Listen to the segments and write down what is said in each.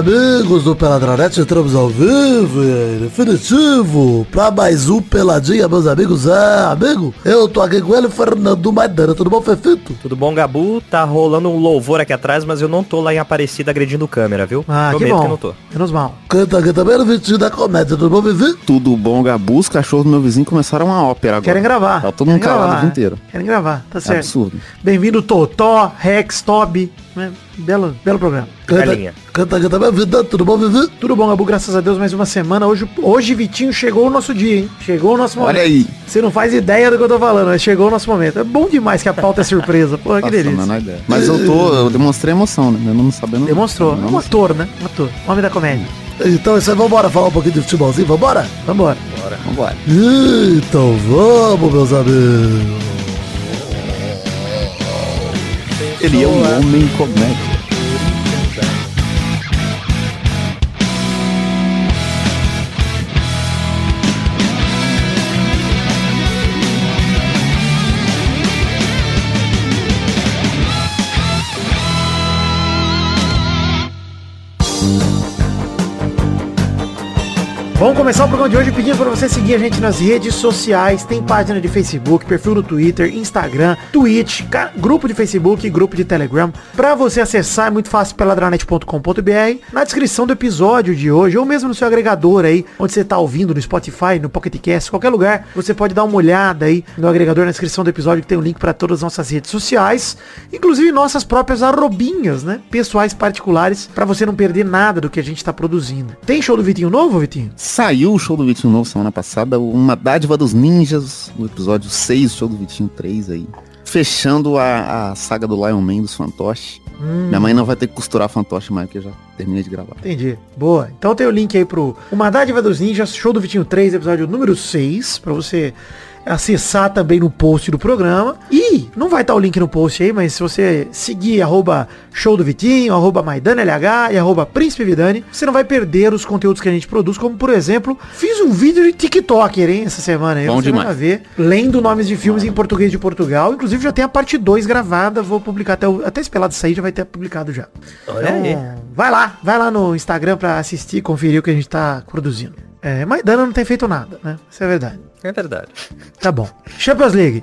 amigos do Peladranete, entramos ao vivo e definitivo pra mais um Peladinha, meus amigos. É, amigo, eu tô aqui com ele, Fernando Maidana. Tudo bom, Fefito? Tudo bom, Gabu? Tá rolando um louvor aqui atrás, mas eu não tô lá em Aparecida agredindo câmera, viu? Ah, que Prometo bom. que eu não tô. Menos mal. Canta aqui também no Vitinho da Comédia. Tudo bom, Vivi? Tudo bom, Gabu? Os cachorros do meu vizinho começaram uma ópera agora. Querem gravar. Tá todo mundo calado o dia inteiro. Querem gravar, tá É certo. absurdo. Bem-vindo Totó, Rex, Toby. Né? Belo, belo programa. Canta, canta também, Vida. Tudo bom, Vivi? Tudo bom, Gabu? Graças a Deus, mais uma semana. Hoje, hoje Vitinho, chegou o nosso dia, hein? Chegou o nosso momento. Olha aí. Você não faz ideia do que eu tô falando, mas chegou o nosso momento. É bom demais que a pauta é surpresa. Porra, que delícia. Mas eu tô, eu demonstrei emoção, né? Eu não sabendo. Demonstrou. Não, um ator, né? Um ator. Homem da comédia. Então, isso aí, vambora falar um pouquinho de futebolzinho, vambora? Vambora. Vambora. Então vamos, meus amigos. Ele é um homem comédia. Vamos começar o programa de hoje pedindo para você seguir a gente nas redes sociais. Tem página de Facebook, perfil no Twitter, Instagram, Twitch, grupo de Facebook, grupo de Telegram. Para você acessar é muito fácil peladranet.com.br. Na descrição do episódio de hoje, ou mesmo no seu agregador aí, onde você tá ouvindo, no Spotify, no Pocket Cast, qualquer lugar, você pode dar uma olhada aí no agregador na descrição do episódio que tem um link para todas as nossas redes sociais, inclusive nossas próprias arrobinhas, né? Pessoais particulares, para você não perder nada do que a gente tá produzindo. Tem show do Vitinho novo, Vitinho? Saiu o show do Vitinho Novo semana passada, uma dádiva dos ninjas, o episódio 6, show do Vitinho 3 aí. Fechando a, a saga do Lion Man dos fantoches. Minha mãe não vai ter que costurar fantoche mais, porque eu já terminei de gravar. Entendi. Boa. Então tem o link aí pro Uma Dádiva dos Ninjas, show do Vitinho 3, episódio número 6, pra você acessar também no post do programa. E não vai estar o link no post aí, mas se você seguir arroba show do Vitinho, arroba MaidaneLH e arroba Príncipe Vidani, você não vai perder os conteúdos que a gente produz, como por exemplo, fiz um vídeo de TikToker, hein, essa semana aí. Bom você demais. vai ver, lendo nomes de filmes em português de Portugal. Inclusive já tem a parte 2 gravada, vou publicar até, o, até esse pelado sair, já vai ter publicado já. Olha Então, aí. Vai lá, vai lá no Instagram pra assistir, conferir o que a gente tá produzindo. É, Maidana não tem feito nada, né? Isso é verdade. É verdade. Tá bom. Champions League.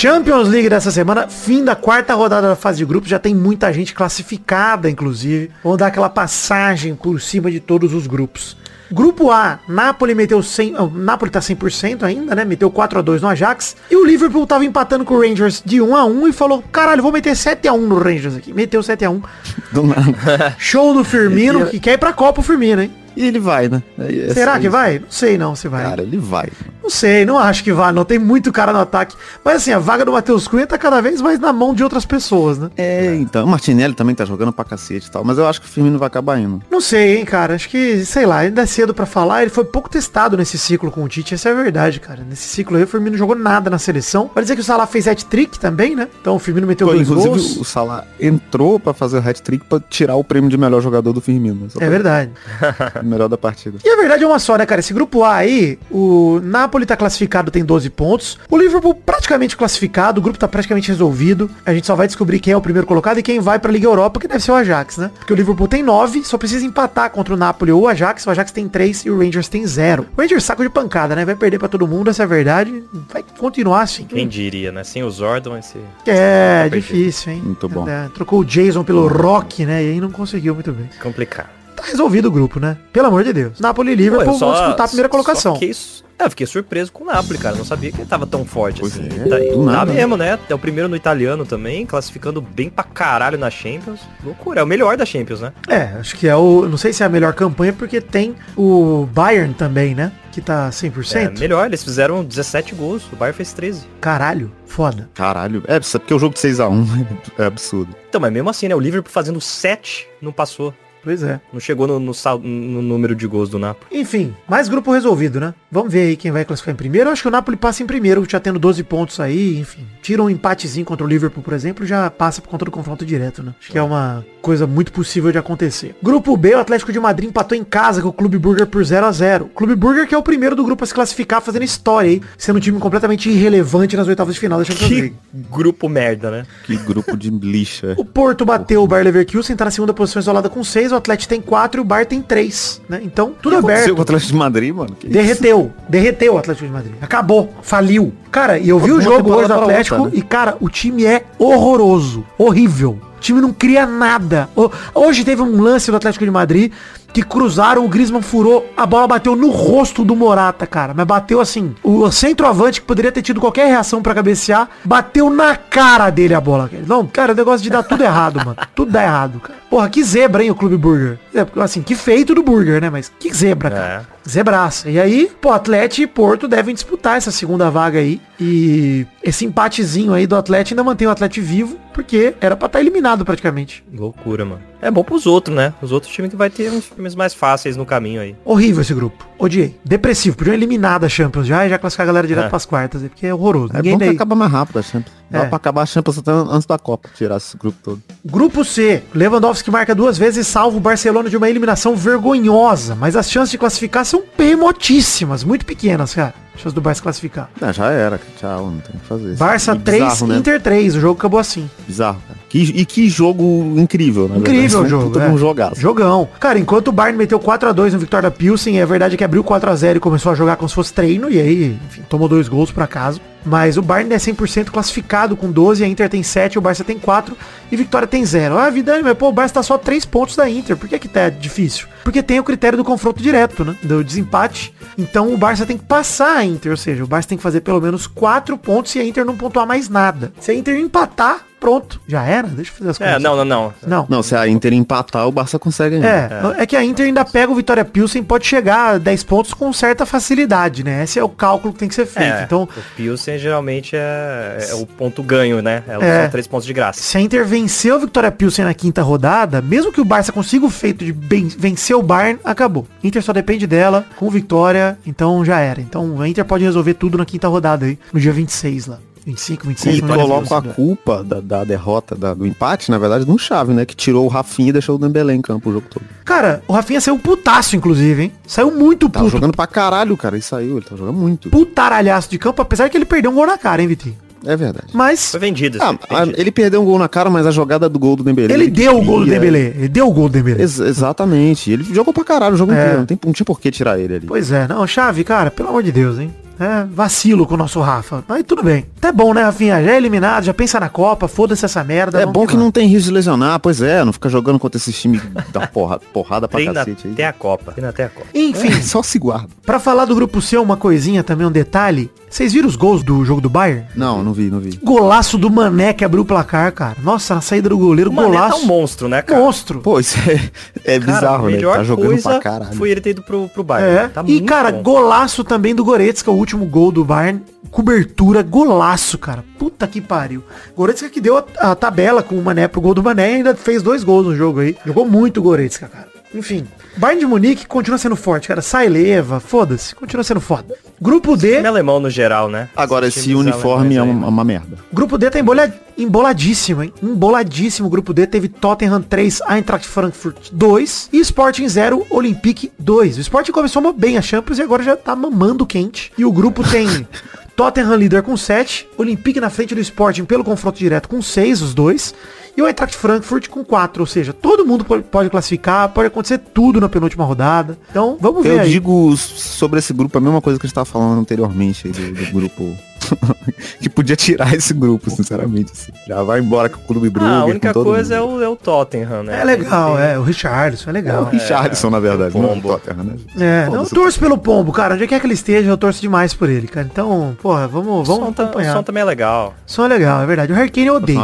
Champions League dessa semana, fim da quarta rodada da fase de grupos, já tem muita gente classificada, inclusive. Vamos dar aquela passagem por cima de todos os grupos. Grupo A, Napoli meteu 100, ah, Napoli tá 100% ainda, né? Meteu 4 a 2 no Ajax. E o Liverpool tava empatando com o Rangers de 1 a 1 e falou: "Caralho, vou meter 7 a 1 no Rangers aqui". Meteu 7 a 1. Do nada. Show do Firmino, que quer ir pra Copa o Firmino, hein? E ele vai, né? É- é Será que isso. vai? Não sei não se vai. Cara, ele vai. Não sei, não acho que vai, não. Tem muito cara no ataque. Mas assim, a vaga do Matheus Cunha tá cada vez mais na mão de outras pessoas, né? É, então. O Martinelli também tá jogando pra cacete e tal. Mas eu acho que o Firmino vai acabar indo. Não sei, hein, cara. Acho que, sei lá, ainda é cedo pra falar. Ele foi pouco testado nesse ciclo com o Tite. Essa é a verdade, cara. Nesse ciclo aí, o Firmino não jogou nada na seleção. Vai dizer que o Salah fez hat-trick também, né? Então o Firmino meteu Pô, dois inclusive, gols. o Salah entrou pra fazer o hat-trick pra tirar o prêmio de melhor jogador do Firmino. É pra- verdade. o melhor da partida. E a verdade é uma só, né, cara? Esse grupo A aí, o Napoli tá classificado, tem 12 pontos. O Liverpool praticamente classificado, o grupo tá praticamente resolvido. A gente só vai descobrir quem é o primeiro colocado e quem vai pra Liga Europa, que deve ser o Ajax, né? Porque o Liverpool tem 9, só precisa empatar contra o Napoli ou o Ajax. O Ajax tem 3 e o Rangers tem 0. O Rangers saco de pancada, né? Vai perder pra todo mundo, essa é a verdade. Vai continuar assim. Quem diria, né? Sem o Zordon, esse... É, difícil, hein? Muito bom. É, trocou o Jason pelo Rock, né? E aí não conseguiu muito bem. complicado. Tá resolvido o grupo, né? Pelo amor de Deus. Napoli e Liverpool só- vão disputar a primeira só colocação. fiquei su- É, eu fiquei surpreso com o Napoli, cara. Não sabia que ele tava tão forte Pois assim. é, tá, do tá nada, né? mesmo, né? É o primeiro no italiano também, classificando bem pra caralho na Champions. Loucura, é o melhor da Champions, né? É, acho que é o. Não sei se é a melhor campanha, porque tem o Bayern também, né? Que tá 100%. É, melhor, eles fizeram 17 gols, o Bayern fez 13. Caralho, foda. Caralho. É, só porque o jogo de 6x1 é absurdo. Então, mas mesmo assim, né? O Liverpool fazendo 7 não passou. Pois é. Não chegou no, no sal- no número de gols do Napoli. Enfim, mais grupo resolvido, né? Vamos ver aí quem vai classificar em primeiro. Eu acho que o Napoli passa em primeiro, já tendo 12 pontos aí, enfim. Tira um empatezinho contra o Liverpool, por exemplo, já passa por conta do confronto direto, né? Acho que é uma coisa muito possível de acontecer. Grupo B, o Atlético de Madrid empatou em casa com o Clube Burger por 0 a 0 Clube Burger que é o primeiro do grupo a se classificar fazendo história aí, sendo um time completamente irrelevante nas oitavas de final da Champions Que League. grupo merda, né? Que grupo de lixa. O Porto bateu o Bayer Leverkusen, tá na segunda posição isolada com 6, o Atlético tem 4 e o Bar tem 3, né? Então, tudo aconteceu aberto. o Atlético de Madrid, mano? Que isso? Derreteu, derreteu o Atlético de Madrid. Acabou, faliu. Cara, e eu vi o jogo hoje do Atlético outra, né? e, cara, o time é horroroso, horrível. O time não cria nada. Hoje teve um lance do Atlético de Madrid que cruzaram, o Griezmann furou, a bola bateu no rosto do Morata, cara. Mas bateu assim, o centroavante que poderia ter tido qualquer reação pra cabecear, bateu na cara dele a bola. Não, cara, o negócio de dar tudo errado, mano. Tudo dá errado, cara. Porra, que zebra, hein, o Clube Burger. É, porque, assim, que feito do Burger, né? Mas que zebra, cara. Zebraça. E aí, pô, Atlético e Porto devem disputar essa segunda vaga aí. E esse empatezinho aí do Atlético ainda mantém o Atlético vivo, porque era pra estar eliminado praticamente. Loucura, mano. É bom pros outros, né? Os outros times que vai ter uns times mais fáceis no caminho aí. Horrível esse grupo. Odiei. Depressivo. Podiam eliminar da Champions já e já classificar a galera direto É. pras quartas, porque é horroroso. É Ninguém bom que daí. acaba mais rápido a Champions. Dá É. pra acabar a Champions até antes da Copa, tirar esse grupo todo. Grupo C. Lewandowski marca duas vezes e salva o Barcelona de uma eliminação vergonhosa. Mas as chances de classificar são remotíssimas. Muito pequenas, cara. Chances do Barça classificar. Ah, já era, tchau, não tem o que fazer. Barça E 3, bizarro, né? Inter 3. O jogo acabou assim. Bizarro, cara. Que, e que jogo incrível, na Incrível o jogo. Puta é. um jogaço. Jogão. Cara, enquanto o Bayern meteu 4x2 no Vitória Pilsen, é verdade que abriu 4x0 e começou a jogar como se fosse treino, e aí, enfim, tomou dois gols por acaso. Mas o Bayern é 100% classificado com 12, a Inter tem 7, o Barça tem 4 e Vitória tem 0. Ah, Vidani, mas pô, o Barça tá só 3 pontos da Inter. Por que que tá difícil? Porque tem o critério do confronto direto, né? Do desempate. Então o Barça tem que passar a Inter, ou seja, o Barça tem que fazer pelo menos 4 pontos se a Inter não pontuar mais nada. Se a Inter empatar, pronto. Já era? Deixa eu fazer as É, coisas. não, não, não. Não. Não, se a Inter empatar, o Barça consegue ainda. É, é, que a Inter ainda pega o Vitória Pilsen, pode chegar a 10 pontos com certa facilidade, né? Esse é o cálculo que tem que ser feito. É, Então, o Pilsen geralmente é, é o ponto ganho, né? É, É. São três pontos de graça. se a Inter vencer o Vitória Pilsen na quinta rodada, mesmo que o Barça consiga o feito de vencer o Bayern, acabou. Inter só depende dela, com vitória, então já era. Então a Inter pode resolver tudo na quinta rodada aí, no dia 26 lá. 25, 26. E não lembro coloca a culpa da, da derrota, da- do empate, na verdade, no Chave, né? Que tirou o Rafinha e deixou o Dembélé em campo o jogo todo. Cara, o Rafinha saiu putaço, inclusive, hein? Saiu muito Tava puto. jogando pra caralho, cara, e saiu. Ele tá jogando muito. Putaralhaço de campo, apesar que ele perdeu um gol na cara, hein, Vitinho? É verdade. Mas Foi vendido. Ah, assim, a- vendido. ele perdeu um gol na cara, mas a jogada do gol do Dembélé... ele deu o gol do Dembélé. Ele deu o gol do Dembélé. Ex- exatamente. Ele jogou pra caralho o jogo É. inteiro. Não, tem, não tinha por que tirar ele ali. Pois é, não, chave, cara, pelo amor de Deus, hein? É, vacilo com o nosso Rafa. Mas tudo bem. Até bom, né, Rafinha? Já é eliminado, já pensa na Copa, foda-se essa merda. É bom que vamos. não tem risco de lesionar, pois é, não fica jogando contra esses times da porra, porrada pra Treina cacete aí. até a Copa. Treina até a Copa. Enfim, É, só se guarda. pra falar do grupo C, uma coisinha também, um detalhe. Vocês viram os gols do jogo do Bayern? Não, não vi, não vi. Golaço do Mané que abriu o placar, cara. Nossa, na saída do goleiro, O Mané tá golaço. um monstro, né, cara? monstro. Pô, isso é, é Cara, bizarro, né? Tá jogando coisa pra caralho. foi ele ter ido pro, pro Bayern. É. Tá e, muito cara, bom. golaço também do Goretzka, o último gol do Bayern. Cobertura, golaço, cara. Puta que pariu. Goretzka que deu a, a tabela com o Mané pro gol do Mané e ainda fez dois gols no jogo aí. Jogou muito o Goretzka, cara. Enfim, Bayern de Munique continua sendo forte, cara. Sai leva, foda-se. Continua sendo foda. Grupo D, Time alemão no geral, né? Agora, esse times uniforme é uma, uma merda. Grupo D tá embolha- emboladíssimo, hein? Emboladíssimo. O Grupo D teve Tottenham 3, Eintracht Frankfurt 2 e Sporting 0, Olympique 2. O Sporting começou bem a Champions e agora já tá mamando quente. E o grupo tem Tottenham líder com 7, Olympique na frente do Sporting pelo confronto direto com 6, os dois. E o Eintracht Frankfurt com 4, ou seja, todo mundo pode- pode classificar, pode acontecer tudo na penúltima rodada. Então, vamos ver Eu aí. digo sobre esse grupo a mesma coisa que a gente tava falando anteriormente aí do, do grupo. que podia tirar esse grupo, sinceramente. assim. Já vai embora com o clube Brugge. Ah, a com única todo coisa é o, é o Tottenham, né? É legal, é. O Richardson é É o legal. Richardson, na verdade. o não é o Pombo. Tottenham, né? É, não, eu torço pelo Pombo, cara. Onde quer que ele esteja, eu torço demais por ele, cara. Então, porra, vamos, O vamos som, tá- o acompanhar. som também é legal. som é legal, é verdade. O Harry Kane eu odeio.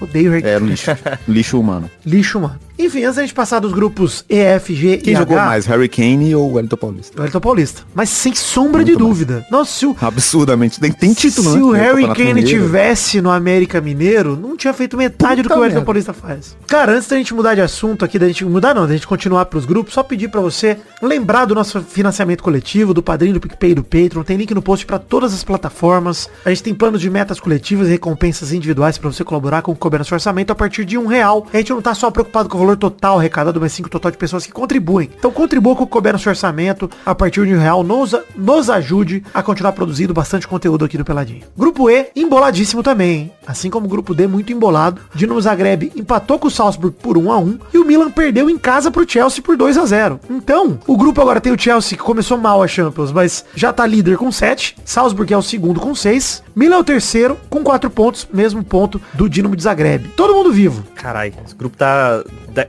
Odeio Kane. É, lixo. Lixo humano. Lixo, mano. Enfim, antes da gente passar dos grupos E, F, G Quem e jogou H, mais, Harry Kane ou Wellington Paulista? o Wellington Paulista. Mas sem sombra de Muito mais. dúvida. Nossa, se o, Absurdamente. Tem, tem título, se né? o Harry Kane Mineiro. tivesse no América Mineiro, não tinha feito metade do que Puta o Wellington merda. Paulista faz. Cara, antes da gente mudar de assunto aqui, da gente mudar não, da gente continuar pros grupos, só pedir pra você lembrar do nosso financiamento coletivo, do Padrinho, do PicPay e do Patreon. Tem link no post pra todas as plataformas. A gente tem planos de metas coletivas e recompensas individuais pra você colaborar com couber no seu orçamento a partir de um real. A gente não tá só preocupado com o valor total arrecadado, mas sim com o total de pessoas que contribuem. Então contribua com o que no seu orçamento a partir de um real. Nos, nos ajude a continuar produzindo bastante conteúdo aqui do Peladinho. Grupo E, emboladíssimo também, hein? Assim como o grupo D, muito embolado. Dinamo Zagreb empatou com o Salzburg por 1 a 1 e o Milan perdeu em casa pro Chelsea por 2 a 0 Então, o grupo agora tem o Chelsea que começou mal a Champions, mas já tá líder com 7. Salzburg é o segundo com 6. Milan é o terceiro com 4 pontos, mesmo ponto do Dinamo de Zagreb. Todo mundo vivo. Caralho, esse grupo tá.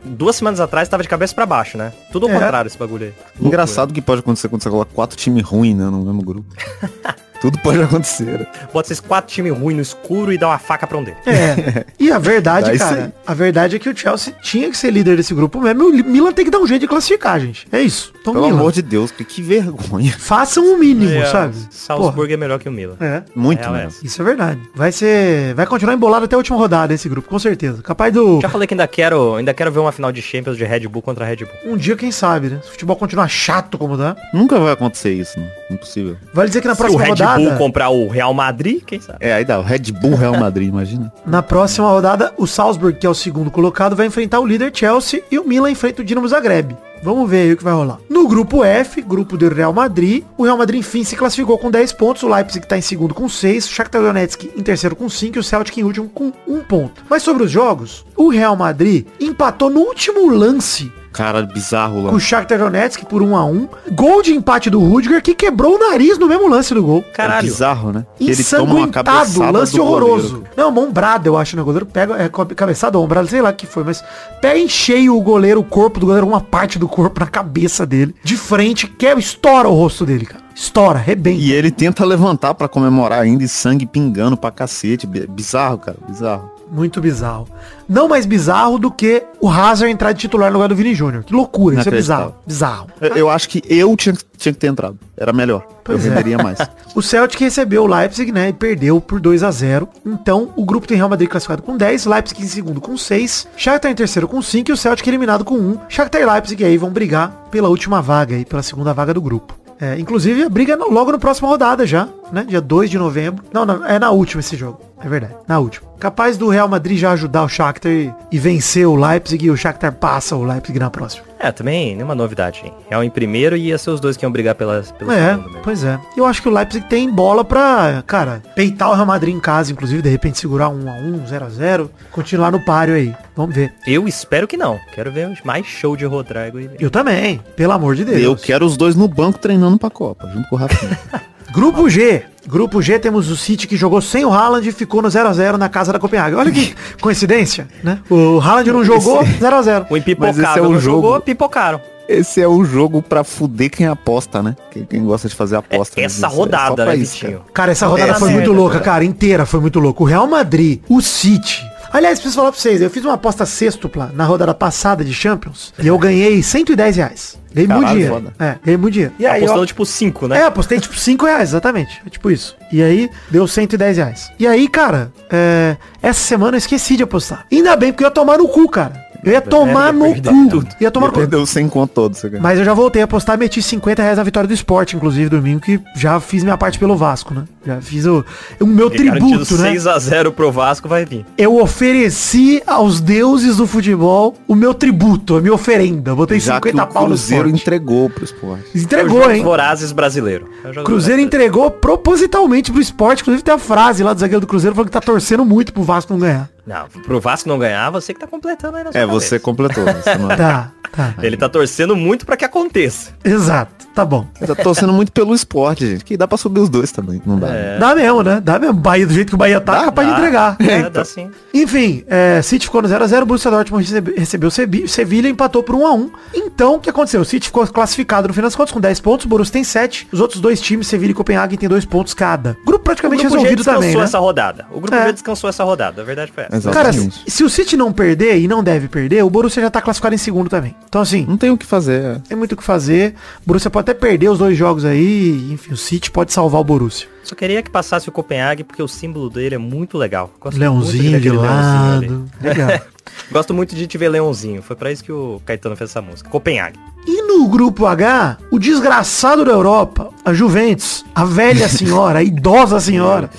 Duas semanas atrás tava de cabeça pra baixo, né? Tudo ao É. contrário esse bagulho aí. Engraçado que pode acontecer quando você coloca quatro times ruins, né, no mesmo grupo. Tudo pode acontecer. Bota esses quatro times ruins no escuro e dá uma faca pra um deles. É. E a verdade, Dá isso cara, aí. a verdade é que o Chelsea tinha que ser líder desse grupo mesmo. E o Milan tem que dar um jeito de classificar, gente. É isso. Então, Pelo Milan, amor de Deus, que, que vergonha. façam o mínimo, É, sabe? Salzburg é melhor que o Milan. Porra. É. Muito Real é mesmo. essa. Isso é verdade. Vai ser. Vai continuar embolado até a última rodada esse grupo, com certeza. Capaz do. Já falei que ainda quero, ainda quero ver uma final de Champions de Red Bull contra Red Bull. Um dia, quem sabe, né? Se o futebol continuar chato como dá. Nunca vai acontecer isso, né? Impossível. Vale dizer que na Se o próxima Red rodada. Bull comprar o Real Madrid, quem sabe? É, aí dá, o Red Bull Real Madrid, imagina. Na próxima rodada, o Salzburg, que é o segundo colocado, vai enfrentar o líder Chelsea e o Milan enfrenta o Dinamo Zagreb. Vamos ver aí o que vai rolar. No grupo F, grupo do Real Madrid, o Real Madrid enfim se classificou com 10 pontos, o Leipzig está em segundo com 6, o Shakhtar Donetsk em terceiro com 5 e o Celtic em último com 1 ponto. Mas sobre os jogos, o Real Madrid empatou no último lance Cara, bizarro lá. com o Shakhtar Donetsk por 1 a 1 Gol de empate do Rudiger, que quebrou o nariz no mesmo lance do gol. É Caralho. bizarro, né? Ensanguentado, lance do horroroso. goleiro. Não, uma ombrada, eu acho, né? O goleiro pega, é cabeçada ou ombrada, sei lá o que foi, mas pega em cheio o goleiro, o corpo do goleiro, uma parte do corpo na cabeça dele, de frente, que estoura o rosto dele, cara. Estoura, rebenta. E ele tenta levantar pra comemorar ainda e sangue pingando pra cacete. Bi- Bizarro, cara, bizarro. Muito bizarro. Não mais bizarro do que o Hazard entrar de titular no lugar do Vini Júnior. Que loucura, isso é bizarro. Bizarro. Eu, eu acho que eu tinha, tinha que ter entrado. Era melhor. Pois eu é. venderia mais. O Celtic recebeu o Leipzig, né, e perdeu por 2 a 0 Então, o grupo tem Real Madrid classificado com 10, Leipzig em segundo com 6, Shakhtar em terceiro com 5 e o Celtic eliminado com 1. Shakhtar e Leipzig aí vão brigar pela última vaga aí, pela segunda vaga do grupo. É, inclusive, a briga no- logo na próxima rodada já, né? Dia 2 de novembro. Não, não, é na última esse jogo. É verdade, na última. Capaz do Real Madrid já ajudar o Shakhtar e, e vencer o Leipzig e o Shakhtar passa o Leipzig na próxima. É, também, nenhuma novidade, hein? Real em primeiro e ia ser os dois que iam brigar pela, pelo É, segundo mesmo. pois é. Eu acho que o Leipzig tem bola pra, cara, peitar o Real Madrid em casa, inclusive, de repente segurar um a um, 0 a 0 continuar no páreo aí. Vamos ver. Eu espero que não. Quero ver mais show de Rodrigo e Eu também, pelo amor de Deus. eu quero os dois no banco treinando pra Copa, junto com o Rafinha. Grupo G. Grupo G temos o City que jogou sem o Haaland e ficou no 0 a 0 na casa da Copenhague. Olha que coincidência, né? O Haaland não jogou, 0 a 0 O Mas esse empipocável é o não jogo. jogou, pipocaram. Esse é o jogo pra fuder quem aposta, né? Quem, quem gosta de fazer aposta. É, né? essa é rodada, pra né, isso, cara. Cara, essa rodada Essa foi muito merda, louca, cara. cara. Inteira foi muito louca. O Real Madrid, o City. Aliás, preciso falar pra vocês, eu fiz uma aposta sextupla na rodada passada de Champions e eu ganhei 110 reais. Ganhei muito Caralho, dinheiro. foda. É, ganhei muito dinheiro. E aí, Apostando eu, tipo 5, né? é, apostei tipo 5 reais, exatamente. É tipo isso. E aí, deu 110 reais. E aí, cara, é, essa semana eu esqueci de apostar. Ainda bem, porque eu ia tomar no cu, cara. Eu ia tomar no cu. tudo. Ia tomar no cu. Perdeu 100 conto todo. Mas eu já voltei a apostar e meti 50 reais na vitória do esporte, inclusive, domingo, que já fiz minha parte pelo Vasco, né? Já fiz o, o meu tributo, né? 6x0 pro Vasco vai vir. Eu ofereci aos deuses do futebol o meu tributo, a minha oferenda. Botei Já que 50 o pau no Cruzeiro entregou pro esporte. Entregou, É hein? Vorazes brasileiro. É Cruzeiro entregou propositalmente pro esporte. Inclusive tem a frase lá do zagueiro do Cruzeiro falando que tá torcendo muito pro Vasco não ganhar. Não, pro Vasco não ganhar, você que tá completando aí na sua É, cabeça. você completou. Você não... Tá, tá. Ele tá torcendo muito pra que aconteça. Exato, tá bom. Tá torcendo muito pelo esporte, gente. Que dá pra subir os dois também. Não dá. né? Dá mesmo, né? Dá mesmo. Bahia, do jeito que o Bahia tá, é capaz de Dá, entregar. É, dá sim. Enfim, é, City ficou no 0x0, o Borussia Dortmund recebe- recebeu o Sevilha e empatou por 1x1. Em Então, o que aconteceu? O City ficou classificado no final das contas com 10 pontos, o Borussia tem 7. Os outros dois times, Sevilla e Copenhague, tem 2 pontos cada. Grupo O praticamente grupo já resolvido descansou também, né? essa rodada. O grupo É. já descansou essa rodada. A verdade foi essa. Cara, se o City não perder, e não deve perder, o Borussia já tá classificado em segundo também. Então, assim, Não tem o que fazer. é. tem muito o que fazer. O Borussia pode até perder os dois jogos aí. Enfim, o City pode salvar o Borussia. Só queria que passasse o Copenhague, porque o símbolo dele é muito legal. Gosto muito Leãozinho ver de aquele leãozinho lado. Legal. Gosto muito de te ver Leãozinho. Foi pra isso que o Caetano fez essa música. Copenhague. E no grupo H, o desgraçado da Europa, a Juventus, a velha senhora, a idosa senhora,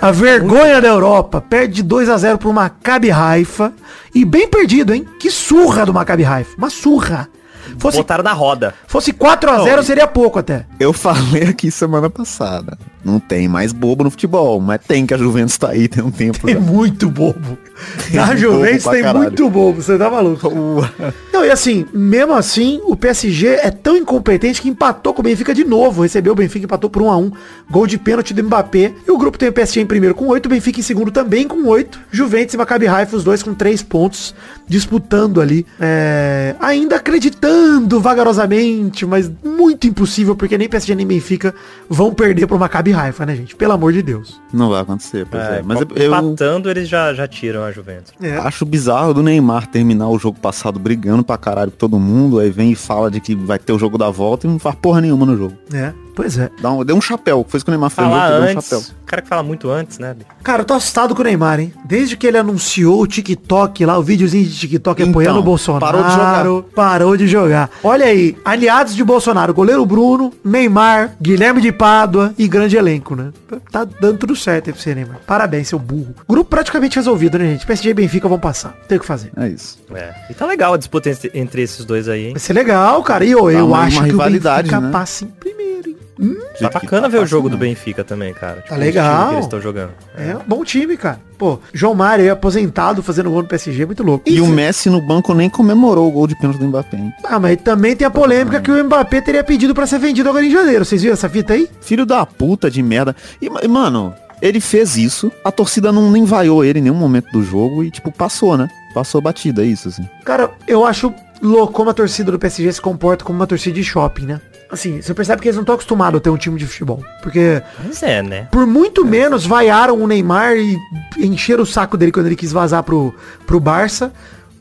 a vergonha da Europa, perde de 2 a 0 pro Maccabi Haifa. E bem perdido, hein? Que surra do Maccabi Haifa. Uma surra. Fosse, Botaram na roda. fosse 4 a 0 seria pouco até. Eu falei aqui semana passada. Não tem mais bobo no futebol, mas tem que a Juventus tá aí tem um tempo. Tem já. muito bobo. Na Tem Juventus tem caralho. muito bobo, você tá maluco. Não, e assim, mesmo assim, o PSG é tão incompetente que empatou com o Benfica de novo. Recebeu o Benfica, empatou por 1 a 1 Gol de pênalti do Mbappé. E o grupo tem o PSG em primeiro com 8, o Benfica em segundo também com 8. Juventus e Maccabi Haifa, os dois com 3 pontos, disputando ali. É, ainda acreditando vagarosamente, mas muito impossível, porque nem PSG nem Benfica vão perder pro Maccabi Haifa, né, gente? Pelo amor de Deus. Não vai acontecer, pois é. É, Mas eu, eu empatando, eles já, já tiram a Juventus. É. acho bizarro do Neymar terminar o jogo passado brigando pra caralho com todo mundo, aí vem e fala de que vai ter o jogo da volta e não faz porra nenhuma no jogo. É, pois é. Dá um, deu um chapéu, foi isso que o Neymar fez no Falar jogo, deu um antes. chapéu. O cara que fala muito antes, né? Cara, eu tô assustado com o Neymar, hein? Desde que ele anunciou o TikTok lá, o videozinho de TikTok Então, apoiando o Bolsonaro. parou de jogar. Parou de jogar. Olha aí, aliados de Bolsonaro, goleiro Bruno, Neymar, Guilherme de Pádua e grande elenco, né? Tá dando tudo certo aí pra você, Neymar. Parabéns, seu burro. Grupo praticamente resolvido, né, gente? PSG e Benfica vão passar. Tem o que fazer. É isso. É. E tá legal a disputa entre, entre esses dois aí, hein? Vai ser legal, cara. E eu, eu acho que o Benfica né? passa em primeiro, hein? Tá Jeito que bacana tá ver o jogo não. do Benfica também, cara. Tipo, Tá legal. eles estão jogando. É um bom time, cara. Pô, João Mário aí aposentado fazendo gol no PSG, muito louco. E o. Messi no banco nem comemorou o gol de pênalti do Mbappé, hein? Ah, mas também tem a polêmica que o Mbappé teria pedido pra ser vendido agora em janeiro. Vocês viram essa fita aí? Filho da puta de merda. E, ma- mano, ele fez isso, a torcida não nem vaiou ele em nenhum momento do jogo e, tipo, passou, né? Passou batida, é isso, assim. Cara, eu acho louco como a torcida do PSG se comporta como uma torcida de shopping, né? Assim, você percebe que eles não estão acostumados a ter um time de futebol. Porque Mas é, né? por muito menos vaiaram o Neymar e encheram o saco dele quando ele quis vazar pro, pro Barça.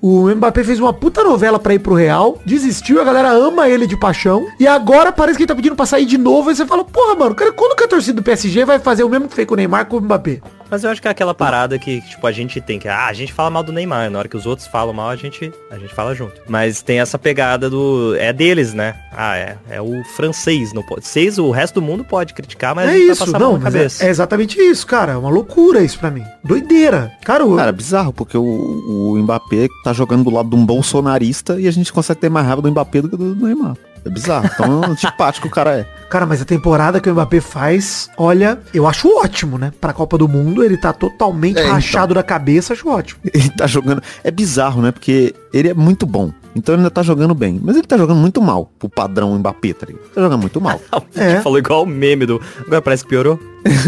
O Mbappé fez uma puta novela pra ir pro Real, desistiu, a galera ama ele de paixão. E agora parece que ele tá pedindo pra sair de novo. E você fala, porra, mano, cara, quando que a torcida do PSG vai fazer o mesmo que fez com o Neymar com o Mbappé? Mas eu acho que é aquela parada que, tipo, a gente tem que. Ah, a gente fala mal do Neymar. Na hora que os outros falam mal, a gente, a gente fala junto. Mas tem essa pegada do. É deles, né? Ah, é. É o francês, não pode. Vocês, o resto do mundo pode criticar, mas é a gente isso, vai não, na mas cabeça. é, é exatamente isso, cara. É uma loucura isso pra mim. Doideira. Cara, o- Cara, bizarro, porque o, o Mbappé tá jogando do lado de um bolsonarista e a gente consegue ter mais raiva do Mbappé do que do Neymar. É bizarro. Tão antipático o cara é. cara, mas a temporada que o Mbappé faz, olha, eu acho ótimo, né? Pra Copa do Mundo, ele tá totalmente É, então. rachado da cabeça, acho ótimo. Ele tá jogando. É bizarro, né? Porque ele é muito bom. Então ele ainda tá jogando bem. Mas ele tá jogando muito mal pro padrão Mbappé, tá ligado? Tá jogando muito mal. É. falou igual o meme do. Agora parece que piorou.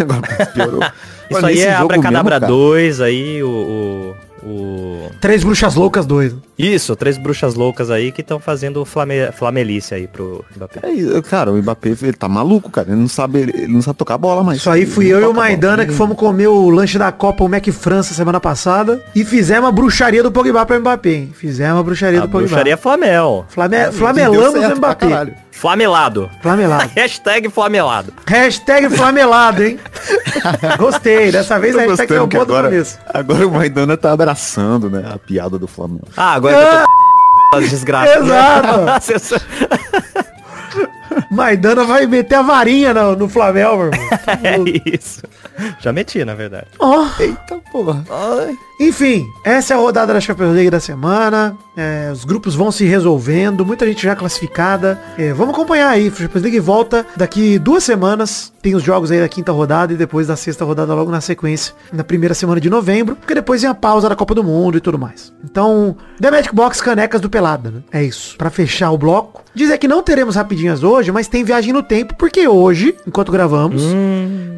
Agora piorou. Isso Olha, aí nesse é jogo Abracadabra mesmo, cara, 2, aí o. o, o- Três bruxas loucas, dois. Isso, três bruxas loucas aí que estão fazendo flame... flamelice aí pro Mbappé. É, cara, o Mbappé, ele tá maluco, cara. Ele não sabe, ele não sabe tocar bola mais. Isso aí fui Ele eu e o. Maidana que fomos comer o lanche da Copa, o Mac França, semana passada. E fizemos a bruxaria do Pogba pro Mbappé, hein? Fizemos a bruxaria A do Pogba. bruxaria Flamel. Flame... Deu Flamelamos o pra Mbappé. Flamelado. Flamelado. Hashtag flamelado. Hashtag flamelado, hein? Gostei. Dessa vez a hashtag foi gostando o que bom do agora, começo. agora o Maidana tá abraçando, né? A piada do Flamengo. Ah, agora eu tô as desgraças. Exato. Maidana vai meter a varinha no, no Flamel, meu irmão. é isso. Já meti, na verdade. Ó, Eita porra. Enfim, essa é a rodada da Champions League da semana. É, os grupos vão se resolvendo, muita gente já classificada. É, vamos acompanhar aí. A Champions League volta daqui duas semanas. Tem os jogos aí da quinta rodada e depois da sexta rodada logo na sequência, na primeira semana de novembro. Porque depois vem a pausa da Copa do Mundo e tudo mais. Então, The Magic Box Canecas do Pelada, né? É isso. Pra fechar o bloco. Dizer que não teremos rapidinhas hoje, mas tem viagem no tempo, porque hoje, enquanto gravamos,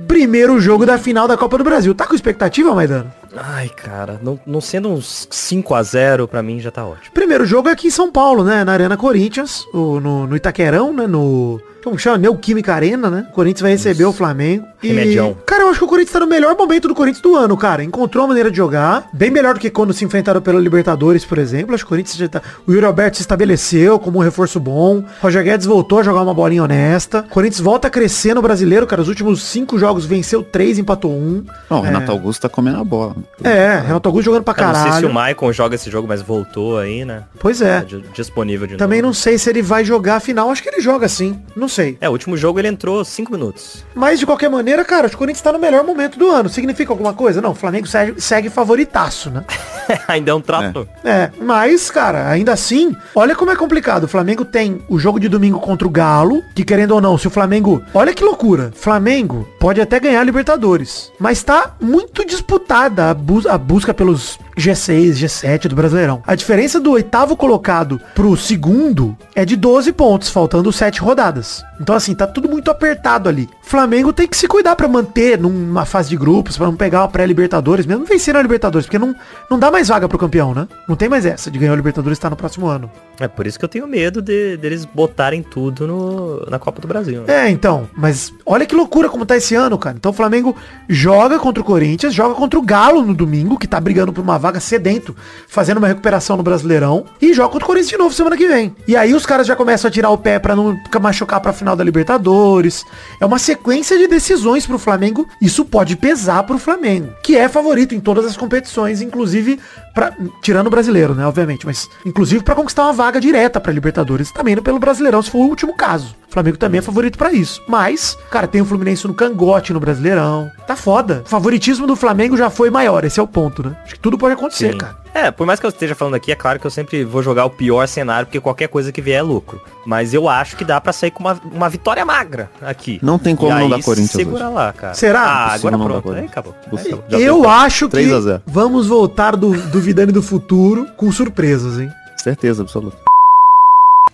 primeiro jogo da final da Copa do Brasil. Tá com expectativa, Maidana? Ai, cara, não, não sendo uns 5 a 0 pra mim já tá ótimo. Primeiro jogo é aqui em São Paulo, né? Na Arena Corinthians, o- no, no Itaquerão, né? No. Como chama? Neoquímica Arena, né? O Corinthians vai receber o Flamengo. E, Remedião. cara, eu acho que o Corinthians tá no melhor momento do Corinthians do ano, cara. Encontrou a maneira de jogar. Bem melhor do que quando se enfrentaram pela Libertadores, por exemplo. Acho que o Corinthians já tá. O Yuri Alberto se estabeleceu como um reforço bom. Roger Guedes voltou a jogar uma bolinha honesta. O Corinthians volta a crescer no brasileiro, cara. Os últimos cinco jogos venceu três, empatou um. Não, o Renato Augusto tá comendo a bola. É, Renato Augusto jogando pra Eu não sei se caralho. o Maicon joga esse jogo, mas voltou aí, né? Pois é. Tá di- disponível de Também novo. não sei se ele vai jogar a final. Acho que ele joga sim. Não sei. É, o último jogo ele entrou 5 minutos. Mas de qualquer maneira, cara, acho que o Corinthians tá no melhor momento do ano. Significa alguma coisa? Não, o Flamengo segue, segue favoritaço, né? Ainda é um trato. É, mas, cara, ainda assim, olha como é complicado. O Flamengo tem o jogo de domingo contra o Galo, que querendo ou não, se o Flamengo. Olha que loucura. Flamengo pode até ganhar a Libertadores, mas tá muito disputada a, a busca pelos G6, G7 do Brasileirão. A diferença do oitavo colocado pro segundo é de 12 pontos, faltando 7 rodadas. Então, assim, tá tudo muito apertado ali. Flamengo tem que se cuidar pra manter numa fase de grupos, pra não pegar uma pré-Libertadores, mesmo vencer na Libertadores, porque não, não dá mais vaga pro campeão, né? Não tem mais essa de ganhar o Libertadores tá no próximo ano. É por isso que eu tenho medo de, deles botarem tudo no, na Copa do Brasil. né? É, então, mas olha que loucura como tá esse ano, cara. Então o Flamengo joga contra o Corinthians, joga contra o Galo no domingo, que tá brigando por uma vaga sedento, fazendo uma recuperação no Brasileirão, e joga contra o Corinthians de novo semana que vem. E aí os caras já começam a tirar o pé pra não machucar pra final da Libertadores. É uma sequência de decisões pro Flamengo, isso pode pesar pro Flamengo, que é favorito em todas as competições, inclusive pra, tirando o brasileiro, né, obviamente, mas inclusive pra conquistar uma vaga direta pra Libertadores, também pelo Brasileirão, se for o último caso. O Flamengo também é favorito pra isso. Mas, cara, tem o Fluminense no cangote no Brasileirão. Tá foda. O favoritismo do Flamengo já foi maior, esse é o ponto, né? Acho que tudo pode acontecer, Sim. cara. É, por mais que eu esteja falando aqui, é claro que eu sempre vou jogar o pior cenário, porque qualquer coisa que vier é lucro. Mas eu acho que dá pra sair com uma, uma vitória magra aqui. Não tem como E não aí, dar Corinthians Segura lá, cara. Será? Ah, Possível agora não pronto. Aí acabou. Aí Eu deu. acho que 3 a 0. vamos voltar do, do Vidane do futuro com surpresas, hein? Certeza absoluta.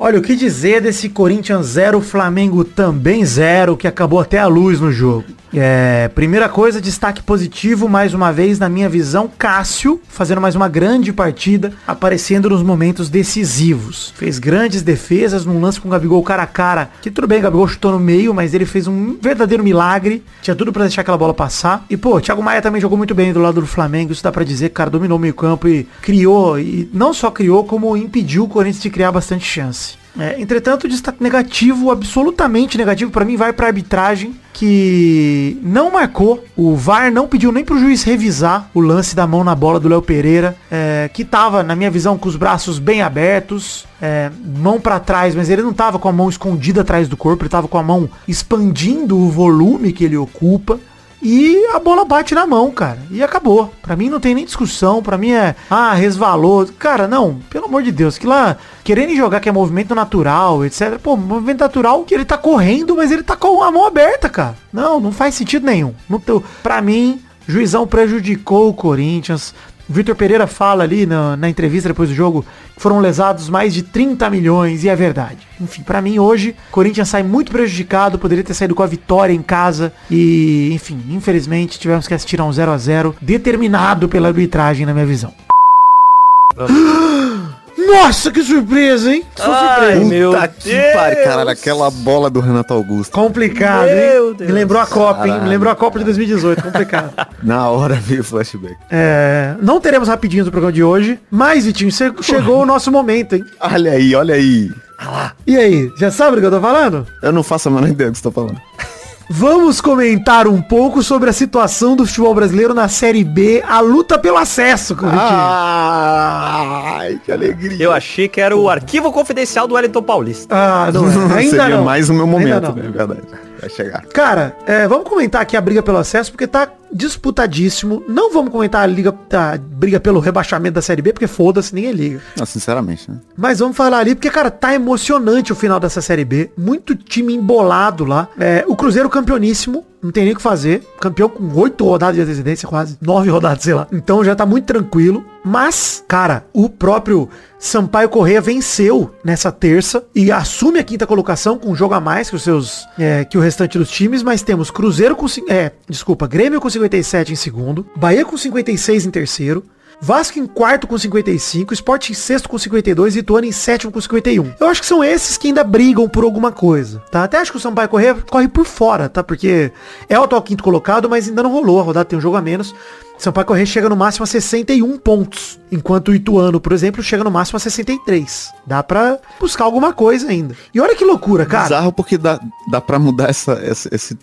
Olha, o que dizer desse Corinthians 0, Flamengo também 0, que acabou até a luz no jogo. É, primeira coisa, destaque positivo, mais uma vez, na minha visão, Cássio, fazendo mais uma grande partida, aparecendo nos momentos decisivos. Fez grandes defesas num lance com o Gabigol cara a cara, que tudo bem, o Gabigol chutou no meio, mas ele fez um verdadeiro milagre, tinha tudo pra deixar aquela bola passar. E, pô, Thiago Maia também jogou muito bem do lado do Flamengo, isso dá pra dizer, cara dominou o meio campo e criou, e não só criou, como impediu o Corinthians de criar bastante chance. É, entretanto, destaque negativo, absolutamente negativo, pra mim vai pra arbitragem, que não marcou, o VAR não pediu nem pro juiz revisar o lance da mão na bola do Léo Pereira, é, que tava, na minha visão, com os braços bem abertos, é, mão pra trás, mas ele não tava com a mão escondida atrás do corpo, ele tava com a mão expandindo o volume que ele ocupa. E a bola bate na mão, cara. E acabou. Pra mim não tem nem discussão. Pra mim é, ah, resvalou. Cara, não. Pelo amor de Deus. Que lá, querendo jogar que é movimento natural, etc. Pô, movimento natural que ele tá correndo, mas ele tá com a mão aberta, cara. Não, não faz sentido nenhum. Não pra mim, juizão prejudicou o Corinthians. O Vitor Pereira fala ali na, na entrevista depois do jogo que foram lesados mais de 30 milhões, e é verdade. Enfim, pra mim hoje, o Corinthians sai muito prejudicado, poderia ter saído com a vitória em casa e, enfim, infelizmente tivemos que assistir a um 0 a 0 determinado pela arbitragem na minha visão. Nossa, que surpresa, hein? Sou Ai, surpresa. meu Puta que Deus. pariu, caralho. Aquela bola do Renato Augusto. Complicado, Meu hein? Deus. Me lembrou a Copa, hein? Me Caralho. lembrou a Copa de 2018, complicado. Na hora veio o flashback. É, não teremos rapidinho do programa de hoje, mas, Vitinho, che- chegou o nosso momento, hein? Olha aí, olha aí. E aí, já sabe do que eu tô falando? Eu não faço a menor ideia do que você tá falando. Vamos comentar um pouco sobre a situação do futebol brasileiro na Série B, a luta pelo acesso, Vitinho. Ai, que alegria. Eu achei que era o arquivo confidencial do Wellington Paulista. Ah, não é. Ainda Seria não. mais o meu momento, né? É verdade. Vai chegar. Cara, é, vamos comentar aqui a briga pelo acesso, porque tá disputadíssimo. Não vamos comentar a, liga, a briga pelo rebaixamento da Série B, porque foda-se, ninguém liga. Não, sinceramente, né? Mas vamos falar ali, porque, cara, tá emocionante o final dessa Série B. Muito time embolado lá. É, o Cruzeiro campeoníssimo, não tem nem o que fazer. Campeão com oito rodadas de antecedência, quase. Nove rodadas, sei lá. Então já tá muito tranquilo. Mas, cara, o próprio Sampaio Correia venceu nessa terça e assume a quinta colocação com um jogo a mais que os seus é, que o restante dos times, mas temos Cruzeiro com é, desculpa, Grêmio com 57 em segundo, Bahia com 56 em terceiro, Vasco em quarto com 55, Sport em sexto com 52 e Ituano em sétimo com 51. Eu acho que são esses que ainda brigam por alguma coisa, tá? Até acho que o Sampaio Corrêa corre por fora, tá? Porque é o atual quinto colocado, mas ainda não rolou, a rodada tem um jogo a menos. Sampaio Corrêa chega no máximo a 61 pontos, enquanto o Ituano, por exemplo, chega no máximo a 63. Dá pra buscar alguma coisa ainda. E olha que loucura, cara. Bizarro porque dá, dá pra mudar essa, essa- esse,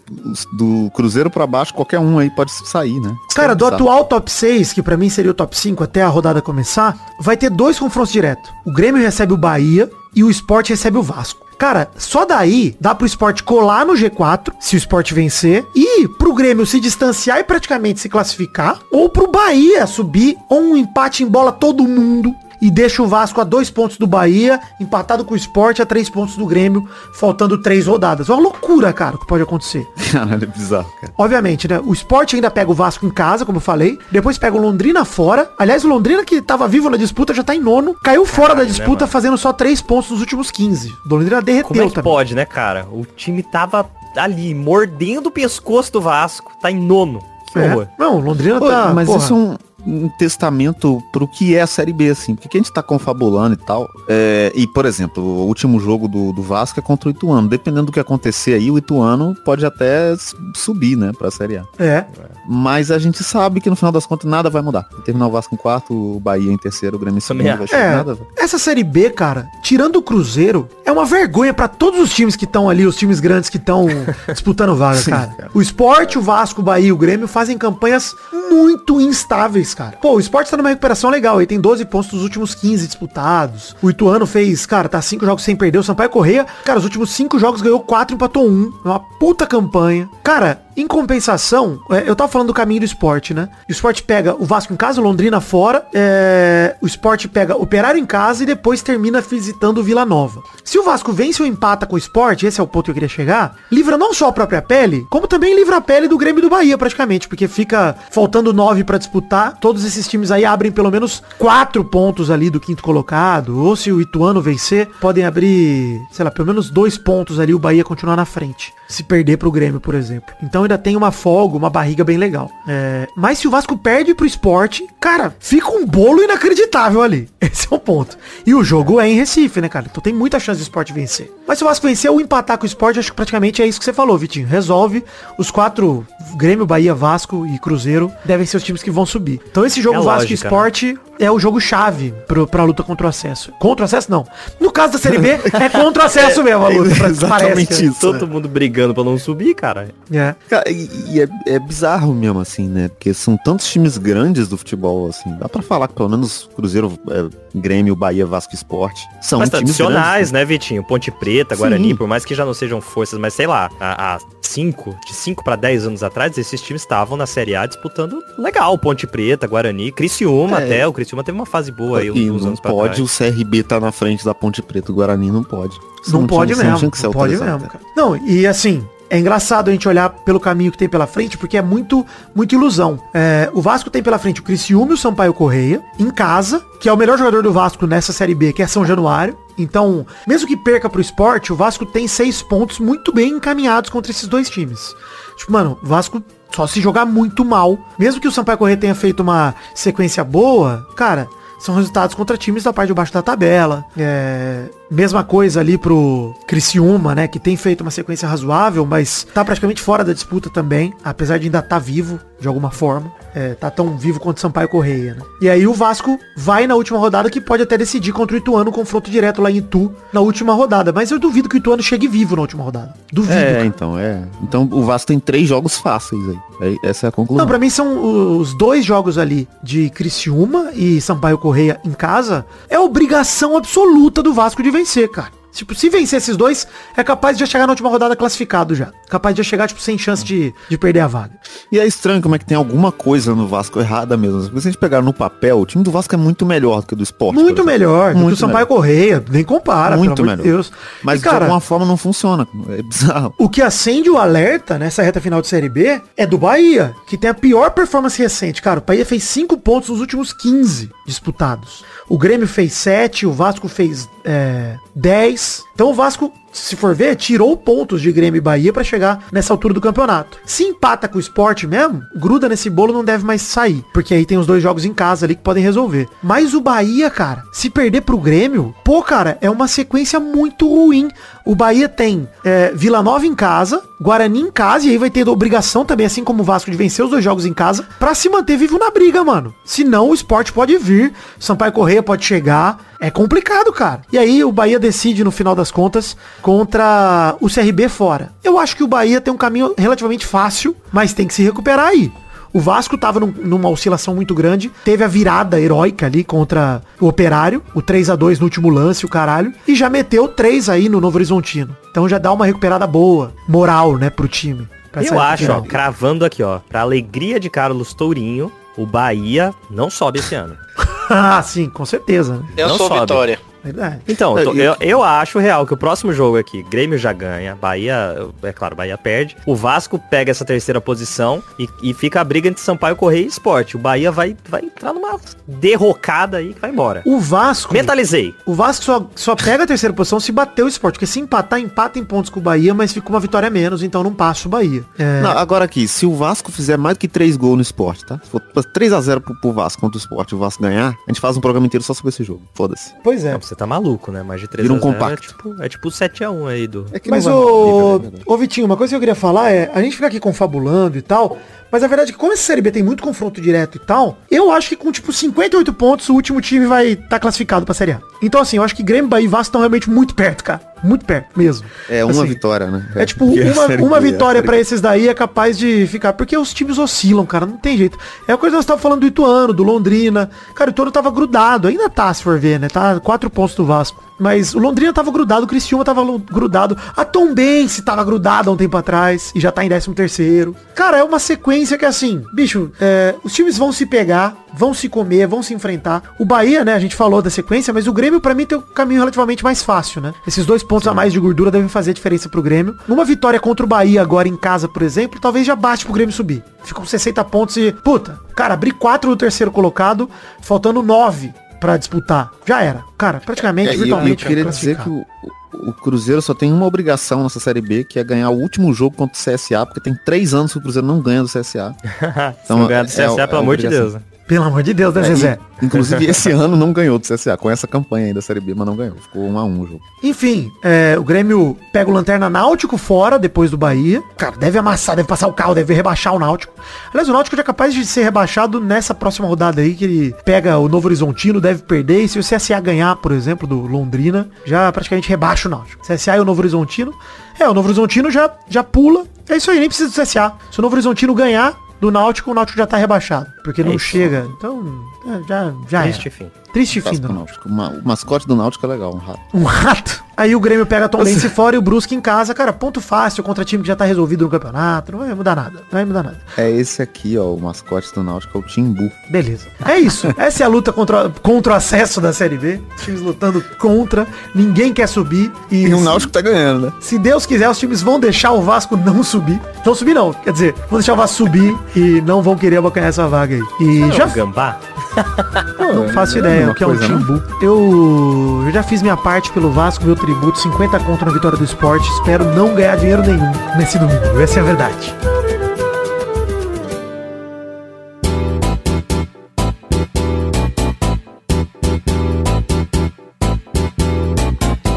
do Cruzeiro pra baixo, qualquer um aí pode sair, né? Cara, é do atual top 6, que pra mim seria o top 5 até a rodada começar, vai ter dois confrontos diretos. O Grêmio recebe o Bahia e o Sport recebe o Vasco. Cara, só daí dá pro Sport colar no G4, se o Sport vencer, e pro Grêmio se distanciar e praticamente se classificar, ou pro Bahia subir, ou um empate em bola todo mundo, e deixa o Vasco a dois pontos do Bahia, empatado com o Sport a três pontos do Grêmio, faltando três rodadas. É uma loucura, cara, o que pode acontecer. Caralho, é bizarro, cara. Obviamente, né? O Sport ainda pega o Vasco em casa, como eu falei. Depois pega o Londrina fora. Aliás, o Londrina que tava vivo na disputa já tá em nono. Caiu fora da Caralho, né, disputa, mano? fazendo só três pontos nos últimos 15. O Londrina derreteu Como é que também. pode, né, cara? O time tava ali, mordendo o pescoço do Vasco. Tá em nono. Que É. horror. Não, o Londrina tá. mas porra, isso é um, um testamento pro que é a Série B, assim. Porque que a gente tá confabulando e tal. é, e, por exemplo, o último jogo do, do Vasco é contra o Ituano. Dependendo do que acontecer aí, o Ituano pode até subir, né, pra Série A. É. Mas a gente sabe que no final das contas nada vai mudar. Terminar o Vasco em quarto, o Bahia em terceiro, o Grêmio em segundo, Também vai É, nada. essa Série B, cara, tirando o Cruzeiro, é uma vergonha pra todos os times que estão ali, os times grandes que estão disputando vaga, cara. O Sport, o Vasco, o Bahia e o Grêmio fazem campanhas muito instáveis, cara. Pô, o Sport tá numa recuperação legal, ele tem 12 pontos dos últimos 15 disputados. O Ituano fez, cara, tá 5 jogos sem perder. O Sampaio Correia, cara, os últimos 5 jogos ganhou 4, empatou 1. É uma puta campanha. Cara, em compensação, é, eu tava falando do caminho do esporte, né? O esporte pega o Vasco em casa, Londrina fora, é, o esporte pega Operário em casa e depois termina visitando o Vila Nova. Se o Vasco vence ou empata com o esporte, esse é o ponto que eu queria chegar, livra não só a própria pele, como também livra a pele do Grêmio do Bahia, praticamente, porque fica faltando nove pra disputar, todos esses times aí abrem pelo menos quatro pontos ali do quinto colocado, ou se o Ituano vencer, podem abrir, sei lá, pelo menos dois pontos ali, o Bahia continuar na frente, se perder pro Grêmio, por exemplo. Então ainda tem uma folga, uma barriga bem legal. É, mas se o Vasco perde pro esporte, cara, fica um bolo inacreditável ali. Esse é o ponto. E o jogo é em Recife, né, cara? Então tem muita chance do esporte vencer. Mas se o Vasco vencer ou empatar com o esporte, acho que praticamente é isso que você falou, Vitinho. Resolve. Os quatro, Grêmio, Bahia, Vasco e Cruzeiro, devem ser os times que vão subir. Então esse jogo É Vasco e lógica, né? Esporte é o jogo chave pro, pra luta contra o acesso. Contra o acesso, não. No caso da Série B, é contra o acesso mesmo a luta. pra- exatamente parece que- isso. Todo mundo brigando pra não subir, cara. É. Cara, e, e é, é bizarro mesmo, assim, né? Porque são tantos times grandes do futebol, assim. Dá pra falar que pelo menos Cruzeiro, é, Grêmio, Bahia, Vasco Esporte são Mas times tradicionais, grandes. né, Vitinho? Ponte Preta, Guarani, Sim. por mais que já não sejam forças, mas sei lá, há há cinco, de 5 para 10 anos atrás, esses times estavam na Série A disputando legal. Ponte Preta, Guarani, Criciúma É. até. O Criciúma teve uma fase boa aí E uns não anos pra pode trás. o CRB estar na frente da Ponte Preta, o Guarani não pode. Senão Não pode tinha- mesmo. que ser Não pode mesmo, cara. Não, e assim, é engraçado a gente olhar pelo caminho que tem pela frente, porque é muito, muito ilusão. É, o Vasco tem pela frente o Criciúma e o Sampaio Correia, em casa, que é o melhor jogador do Vasco nessa Série B, que é São Januário. Então, mesmo que perca pro esporte, o Vasco tem seis pontos muito bem encaminhados contra esses dois times. Tipo, mano, o Vasco só se jogar muito mal. Mesmo que o Sampaio Correia tenha feito uma sequência boa, cara, são resultados contra times da parte de baixo da tabela. É, mesma coisa ali pro Criciúma, né? Que tem feito uma sequência razoável, mas tá praticamente fora da disputa também. Apesar de ainda estar tá vivo, de alguma forma. É, tá tão vivo quanto Sampaio Correia, né? E aí o Vasco vai na última rodada que pode até decidir contra o Ituano, confronto direto lá em Itu, na última rodada. Mas eu duvido que o Ituano chegue vivo na última rodada. Duvido. É, cara. então, é. Então o Vasco tem três jogos fáceis aí. É- essa é a conclusão. Não, pra mim são os dois jogos ali de Criciúma e Sampaio Correia em casa. É obrigação absoluta do Vasco de vencer, cara. Tipo, se vencer esses dois, é capaz de já chegar na última rodada classificado já. Capaz de já chegar, tipo, sem chance de, de perder a vaga. E é estranho como é que tem alguma coisa no Vasco errada mesmo. Se a gente pegar no papel, o time do Vasco é muito melhor do que o do esporte. Muito melhor do que o Muito Sampaio melhor. Correia. Nem compara, Muito pelo amor de melhor. Deus. Mas E, cara, de alguma forma não funciona. É bizarro. O que acende o alerta nessa reta final de Série B é do Bahia, que tem a pior performance recente. Cara, o Bahia fez 5 pontos nos últimos 15 disputados. O Grêmio fez 7, o Vasco fez é, 10. Então o Vasco se for ver, tirou pontos de Grêmio e Bahia pra chegar nessa altura do campeonato. Se empata com o esporte mesmo, gruda nesse bolo não deve mais sair. Porque aí tem os dois jogos em casa ali que podem resolver. Mas o Bahia, cara, se perder pro Grêmio, pô, cara, é uma sequência muito ruim. O Bahia tem é, Vila Nova em casa, Guarani em casa, e aí vai ter obrigação também, assim como o Vasco, de vencer os dois jogos em casa, pra se manter vivo na briga, mano. Senão o esporte pode vir, Sampaio Correia pode chegar. É complicado, cara. E aí o Bahia decide, no final das contas, contra o CRB fora. Eu acho que o Bahia tem um caminho relativamente fácil, mas tem que se recuperar aí. O Vasco tava num- numa oscilação muito grande, teve a virada heróica ali contra o Operário, o 3 a 2 no último lance, o caralho, e já meteu 3 aí no Novo Horizontino. Então já dá uma recuperada boa, moral, né, pro time. Eu acho, ó, cravando aqui, ó, pra alegria de Carlos Tourinho, o Bahia não sobe esse ano. ah, sim, com certeza, né? Eu Não sou sobe. Vitória. Verdade. Então, É, tô- e- eu, eu acho real que o próximo jogo aqui, Grêmio já ganha, Bahia, é claro, Bahia perde. O Vasco pega essa terceira posição e, e fica a briga entre Sampaio Correia e Esporte. O Bahia vai, vai entrar numa derrocada aí que vai embora. O Vasco... Mentalizei. O Vasco só, só pega a terceira posição se bater o esporte. Porque se empatar, empata em pontos com o Bahia, mas fica uma vitória menos, então não passa o Bahia. É, Não, agora aqui, se o Vasco fizer mais do que 3 gols no esporte, tá? Se for 3x0 pro, pro Vasco contra o esporte e o Vasco ganhar, a gente faz um programa inteiro só sobre esse jogo. Foda-se. pois é. Não, você tá maluco, né? Mais de 3 Vira um 0 compacto. É tipo, é tipo 7x1 aí do... É que Mas. É verdade. Ô Vitinho, uma coisa que eu queria falar é, a gente fica aqui confabulando e tal, mas a verdade é que como esse Série B tem muito confronto direto e tal, eu acho que com tipo 58 pontos o último time vai estar classificado pra Série A. Então assim, eu acho que Grêmio, Bahia e Vasco estão realmente muito perto, cara. Muito perto mesmo. É uma Assim, vitória, né? É tipo, Porque a uma, uma é vitória pra esses daí é capaz de ficar. Porque os times oscilam, cara. Não tem jeito. É a coisa que nós tava falando do Ituano, do Londrina. Cara, o Ituano tava grudado. Ainda tá, se for ver, né? Tá quatro pontos do Vasco. Mas o Londrina tava grudado, o Criciúma tava grudado, a Tombense tava grudada um tempo atrás e já tá em 13 terceiro. Cara, é uma sequência que é assim, bicho, é, os times vão se pegar, vão se comer, vão se enfrentar. O Bahia, né, a gente falou da sequência, mas o Grêmio para mim tem o um caminho relativamente mais fácil, né? Esses dois pontos Sim. a mais de gordura devem fazer diferença pro Grêmio. Numa vitória contra o Bahia agora em casa, por exemplo, talvez já bate pro Grêmio subir. Ficam 60 pontos e, puta, cara, abrir 4 do terceiro colocado, faltando 9 para disputar. Já era. Cara, praticamente, é, virtualmente. Eu, eu queria dizer que o, o Cruzeiro só tem uma obrigação nessa Série B, que é ganhar o último jogo contra o CSA, porque tem três anos que o Cruzeiro não ganha do CSA. então, Se não ganhar do CSA, é, é pelo é amor de Deus. Né? Pelo amor de Deus, né, É, Zezé? e, inclusive, esse ano não ganhou do CSA, com essa campanha aí da Série B, mas não ganhou. Ficou um a um o jogo. Enfim, é, o Grêmio pega o Lanterna Náutico fora, depois do Bahia. Cara, deve amassar, deve passar o carro, deve rebaixar o Náutico. Aliás, o Náutico já é capaz de ser rebaixado nessa próxima rodada aí, que ele pega o Novo Horizontino, deve perder. E se o CSA ganhar, por exemplo, do Londrina, já praticamente rebaixa o Náutico. CSA e o Novo Horizontino. É, o Novo Horizontino já, já pula. É isso aí, nem precisa do CSA. Se o Novo Horizontino ganhar do Náutico, o Náutico já tá rebaixado. Porque não isso. chega. Então, é, já, já Triste é. fim. Triste fim do Náutico. Náutico. O ma- o mascote do Náutico é legal, um rato. Um rato. Aí o Grêmio pega a Tom Bense fora e o Brusque em casa. Cara, ponto fácil contra time que já tá resolvido no campeonato. Não vai mudar nada. Não vai mudar nada. É esse aqui, ó, o mascote do Náutico, é o Timbu. Beleza. É isso. Essa é a luta contra, contra o acesso da Série B. Os times lutando contra. Ninguém quer subir. E, E o se- Náutico tá ganhando, né? Se Deus quiser, os times vão deixar o Vasco não subir. Não subir não. Quer dizer, vão deixar o Vasco subir e não vão querer abocanhar essa vaga aí. E Não, já Gambá? não faço é a ideia que é um não? timbu. Eu, eu já fiz minha parte pelo Vasco, meu tributo, 50 conto na vitória do esporte. Espero não ganhar dinheiro nenhum nesse domingo. Essa é a verdade.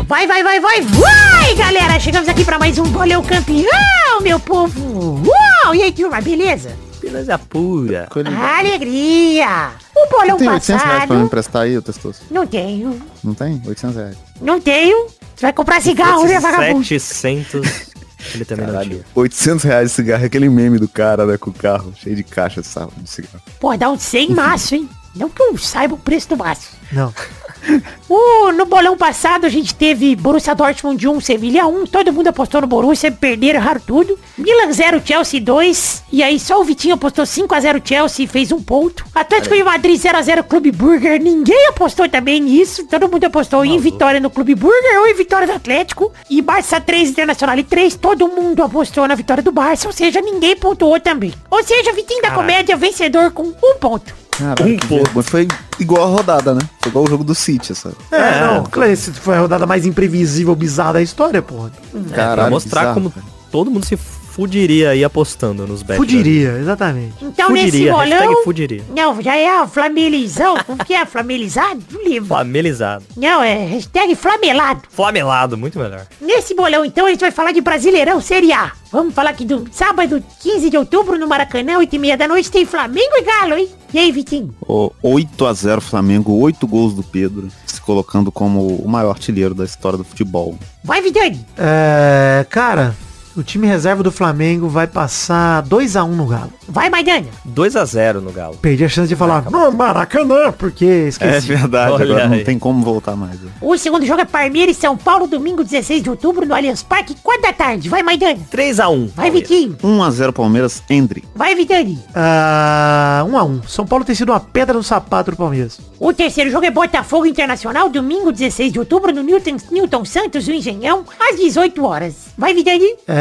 Vai, vai, vai, vai, vai, galera! Chegamos aqui pra mais um Bolão Campeão, meu povo! Uau! E aí, turma, beleza? Beleza pura. Alegria! O bolão Tem 800 reais pra me emprestar aí, ô Testoso? Não tenho, Não tem? 800 reais. não tenho. Você vai comprar cigarro, né, vagabundo? 700. Ele também não tinha. 800 reais de cigarro, é aquele meme do cara, né, com o carro, cheio de caixa de cigarro. Pô, dá uns 100 maço, hein? Não que eu saiba o preço do maço. Não. Uh, no bolão passado a gente teve Borussia Dortmund 1, Sevilha 1. Todo mundo apostou no Borussia, perderam, erraram tudo. Milan 0, Chelsea 2. E aí só o Vitinho apostou 5x0 Chelsea e fez um ponto. Atlético de Madrid 0x0 Clube Burger. Ninguém apostou também nisso. Todo mundo apostou em vitória no Clube Burger ou em vitória do Atlético. E Barça 3, Internacional 3. Todo mundo apostou na vitória do Barça. Ou seja, ninguém pontuou também. Ou seja, Vitinho da. Comédia vencedor com um ponto. Caraca, Um ponto. Foi igual a rodada, né? Foi igual o jogo do City, essa. É, É. não, claro, esse foi a rodada mais imprevisível, bizarra da história, porra. É, Caralho, pra mostrar bizarro, como cara. todo mundo se fudiria aí apostando nos bets. Fudiria, exatamente. Então nesse Fudiria, hashtag bolão... fudiria. Não, já é a flamelizão. Como que é? Flamelizado? Não lembro. Flamelizado. Não, é hashtag flamelado. Flamelado, muito melhor. Nesse bolão, então, a gente vai falar de Brasileirão Série A. Vamos falar que do sábado, 15 de outubro, no Maracanã, 8 e meia da noite, tem Flamengo e Galo, hein? E aí, Vitinho? O 8 a 0 Flamengo, 8 gols do Pedro, se colocando como o maior artilheiro da história do futebol. Vai, Vidani. É, cara, o time reserva do Flamengo vai passar 2x1 no Galo. Vai, Maidana. 2x0 no Galo. Perdi a chance de falar no Maracanã, porque esqueci. verdade, Olha agora não aí. tem como voltar mais. né? O segundo jogo é Palmeiras e São Paulo, domingo 16 de outubro, no Allianz Parque, 4 da tarde. Vai, Maidana. 3x1. Vai, Vitinho. 1 a 0 Palmeiras, Endre. Vai, Vidani. Ah, 1x1. São Paulo tem sido uma pedra no sapato do Palmeiras. O terceiro jogo é Botafogo Internacional, domingo 16 de outubro, no Newton, Newton Santos, o Engenhão, às 18 horas. Vai, Vidani. É,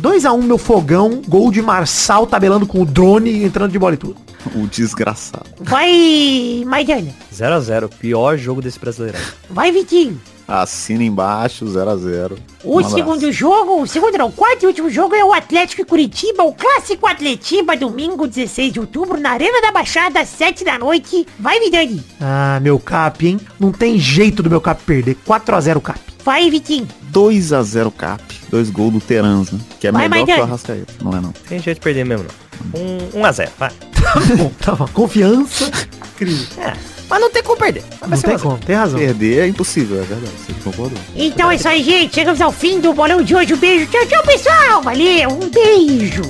2x1 meu fogão, gol de Marçal tabelando com o drone, entrando de bola e tudo. O desgraçado. Vai, Maidana. 0x0, pior jogo desse brasileirão. Vai, Vitinho. Assina embaixo, 0 a 0 O segundo jogo, o segundo não, o quarto e último jogo é o Atlético e Curitiba, o clássico Atletiba, domingo 16 de outubro, na Arena da Baixada, às 7 da noite. Vai, Vidani. Ah, meu cap, hein? Não tem jeito do meu cap perder. 4x0 cap. Vai, Vitinho. 2 a 0 Cap. Dois gols do Terans, né? Que é Vai, melhor que o Arrascaeta. Não é não. Tem jeito de perder mesmo, não. Um, 1x0, vai. Bom, tá bom. Confiança. Incrível. É, mas não tem como perder. Vai Não tem 1 a 0. como, tem razão. Perder é impossível, é verdade. Você concordou. Então é isso aí, gente. Chegamos ao fim do bolão de hoje. Um beijo. Tchau, tchau, pessoal. Valeu. Um beijo.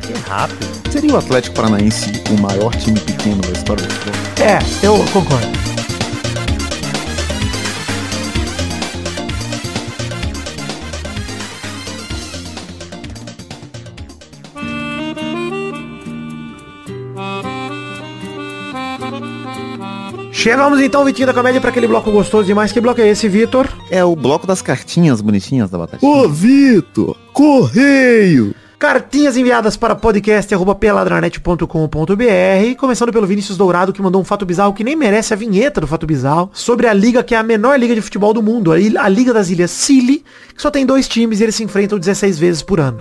Que rápido. Seria o Atlético Paranaense o maior time pequeno da história do futebol? É, eu concordo. Chegamos então, Vitinho da Comédia, para aquele bloco gostoso demais. Que bloco é esse, Vitor? É o bloco das cartinhas bonitinhas da Batatinha. Ô, Vitor! Correio! Cartinhas enviadas para podcast.peladranet.com.br Começando pelo Vinícius Dourado, que mandou um fato bizarro que nem merece a vinheta do fato bizarro, sobre a liga que é a menor liga de futebol do mundo, a, Liga das Ilhas Scilly, que só tem dois times e eles se enfrentam 16 vezes por ano.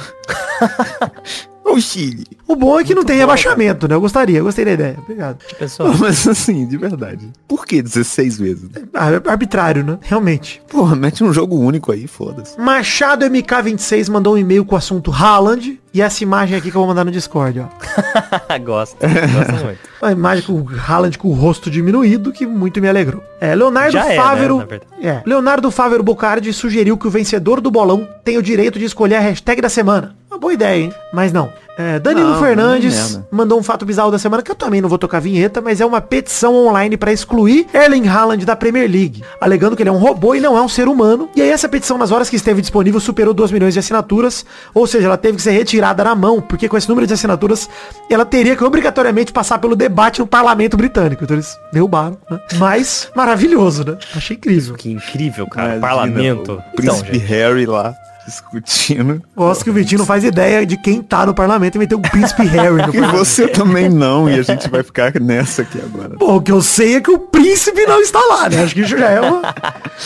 Ô, Chile! O bom é que não tem rebaixamento, né? Eu gostaria, eu gostei da ideia. Obrigado. Pessoal, Mas assim, de verdade. Por que 16 vezes? Ah, é arbitrário, né? Realmente. Porra, mete um jogo único aí, foda-se. Machado MK26 mandou um e-mail com o assunto Haaland. E essa imagem aqui que eu vou mandar no Discord, ó. gosto. Gosto muito. Uma imagem com o Haaland com o rosto diminuído que muito me alegrou. É, Leonardo Já é, né, Fávero. na verdade. é, Leonardo Fávero Bocardi sugeriu que o vencedor do bolão tem o direito de escolher a hashtag da semana. Uma boa ideia, hein? Mas não. É, Danilo Não, Fernandes mandou um fato bizarro da semana, que eu também não vou tocar vinheta, mas é uma petição online para excluir Erling Haaland da Premier League, alegando que ele é um robô e não é um ser humano. E aí essa petição, nas horas que esteve disponível, superou 2 milhões de assinaturas, ou seja, ela teve que ser retirada na mão, porque com esse número de assinaturas, ela teria que obrigatoriamente passar pelo debate no parlamento britânico. Então eles derrubaram, né? Mas, maravilhoso, né? Achei incrível. Que incrível, cara. Imagina, Parlamento. o Príncipe Então, Harry lá, discutindo. Gosto que o Vitinho não faz ideia de quem tá no parlamento e meteu o príncipe Harry no E parlamento. você também não, e a gente vai ficar nessa aqui agora. Bom, o que eu sei é que o príncipe não está lá, né? Acho que isso já é uma...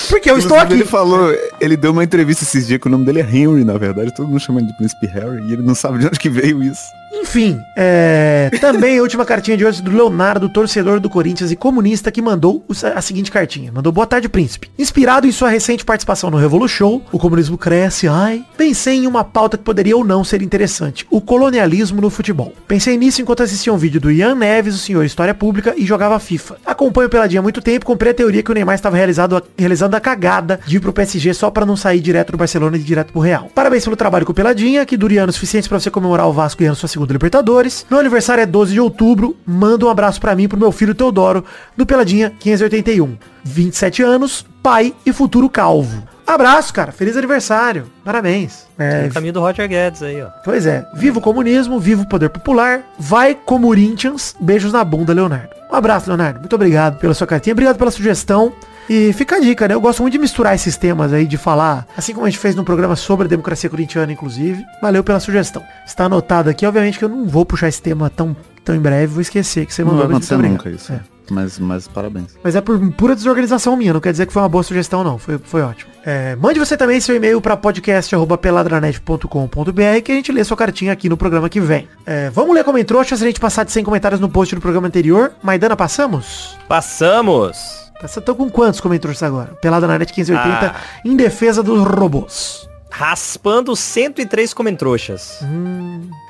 Porque eu estou Inclusive, aqui. Ele falou, ele deu uma entrevista esses dias que o nome dele é Henry, na verdade, todo mundo chama ele de Príncipe Harry, e ele não sabe de onde que veio isso. Enfim, é... também a última cartinha de hoje do Leonardo, torcedor do Corinthians e comunista, que mandou a seguinte cartinha. Mandou boa tarde, príncipe. Inspirado em sua recente participação no Revolu Show, o comunismo cresce, ai. Pensei em uma pauta que poderia ou não ser interessante. O colonialismo no futebol. Pensei nisso enquanto assistia um vídeo do Ian Neves, o senhor História Pública, e jogava FIFA. Acompanho Peladinha há muito tempo, comprei a teoria que o Neymar estava realizado, realizando a cagada de ir pro PSG só pra não sair direto do Barcelona e direto pro Real. Parabéns pelo trabalho com o Peladinha, que dure anos suficientes pra você comemorar o Vasco ganhando sua segunda Libertadores. Meu aniversário é 12 de outubro. Manda um abraço pra mim pro meu filho Teodoro, do Peladinha 581. 27 anos, pai e futuro calvo. Abraço, cara. Feliz aniversário. Parabéns. É, o caminho do Roger Guedes aí, ó. Pois é, viva o comunismo, viva o poder popular, vai Corinthians, beijos na bunda, Leonardo. Um abraço, Leonardo, muito obrigado pela sua cartinha, obrigado pela sugestão. E fica a dica, né? Eu gosto muito de misturar esses temas aí, de falar, assim como a gente fez num programa sobre a democracia corintiana, inclusive. Valeu pela sugestão. Está anotado aqui, obviamente que eu não vou puxar esse tema tão Então em breve vou esquecer que você Não mandou. vai mas acontecer nunca isso. É. Mas, mas parabéns. Mas é por pura desorganização minha, não quer dizer que foi uma boa sugestão, não. Foi, foi ótimo. É, mande você também seu e-mail para podcast.peladranet.com.br que a gente lê sua cartinha aqui no programa que vem. É, vamos ler como entrou, se a gente passar de 100 comentários no post do programa anterior. Maidana, passamos? Passamos! Você tô com quantos comentários agora? Pelada na net 1580 Ah. em defesa dos robôs. Raspando 103 comentrouxas.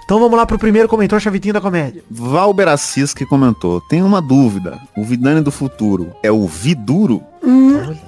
Então vamos lá pro primeiro comentário chavitinho da comédia. Valber Assis que comentou, tem uma dúvida. O Vidani do futuro é o Viduro?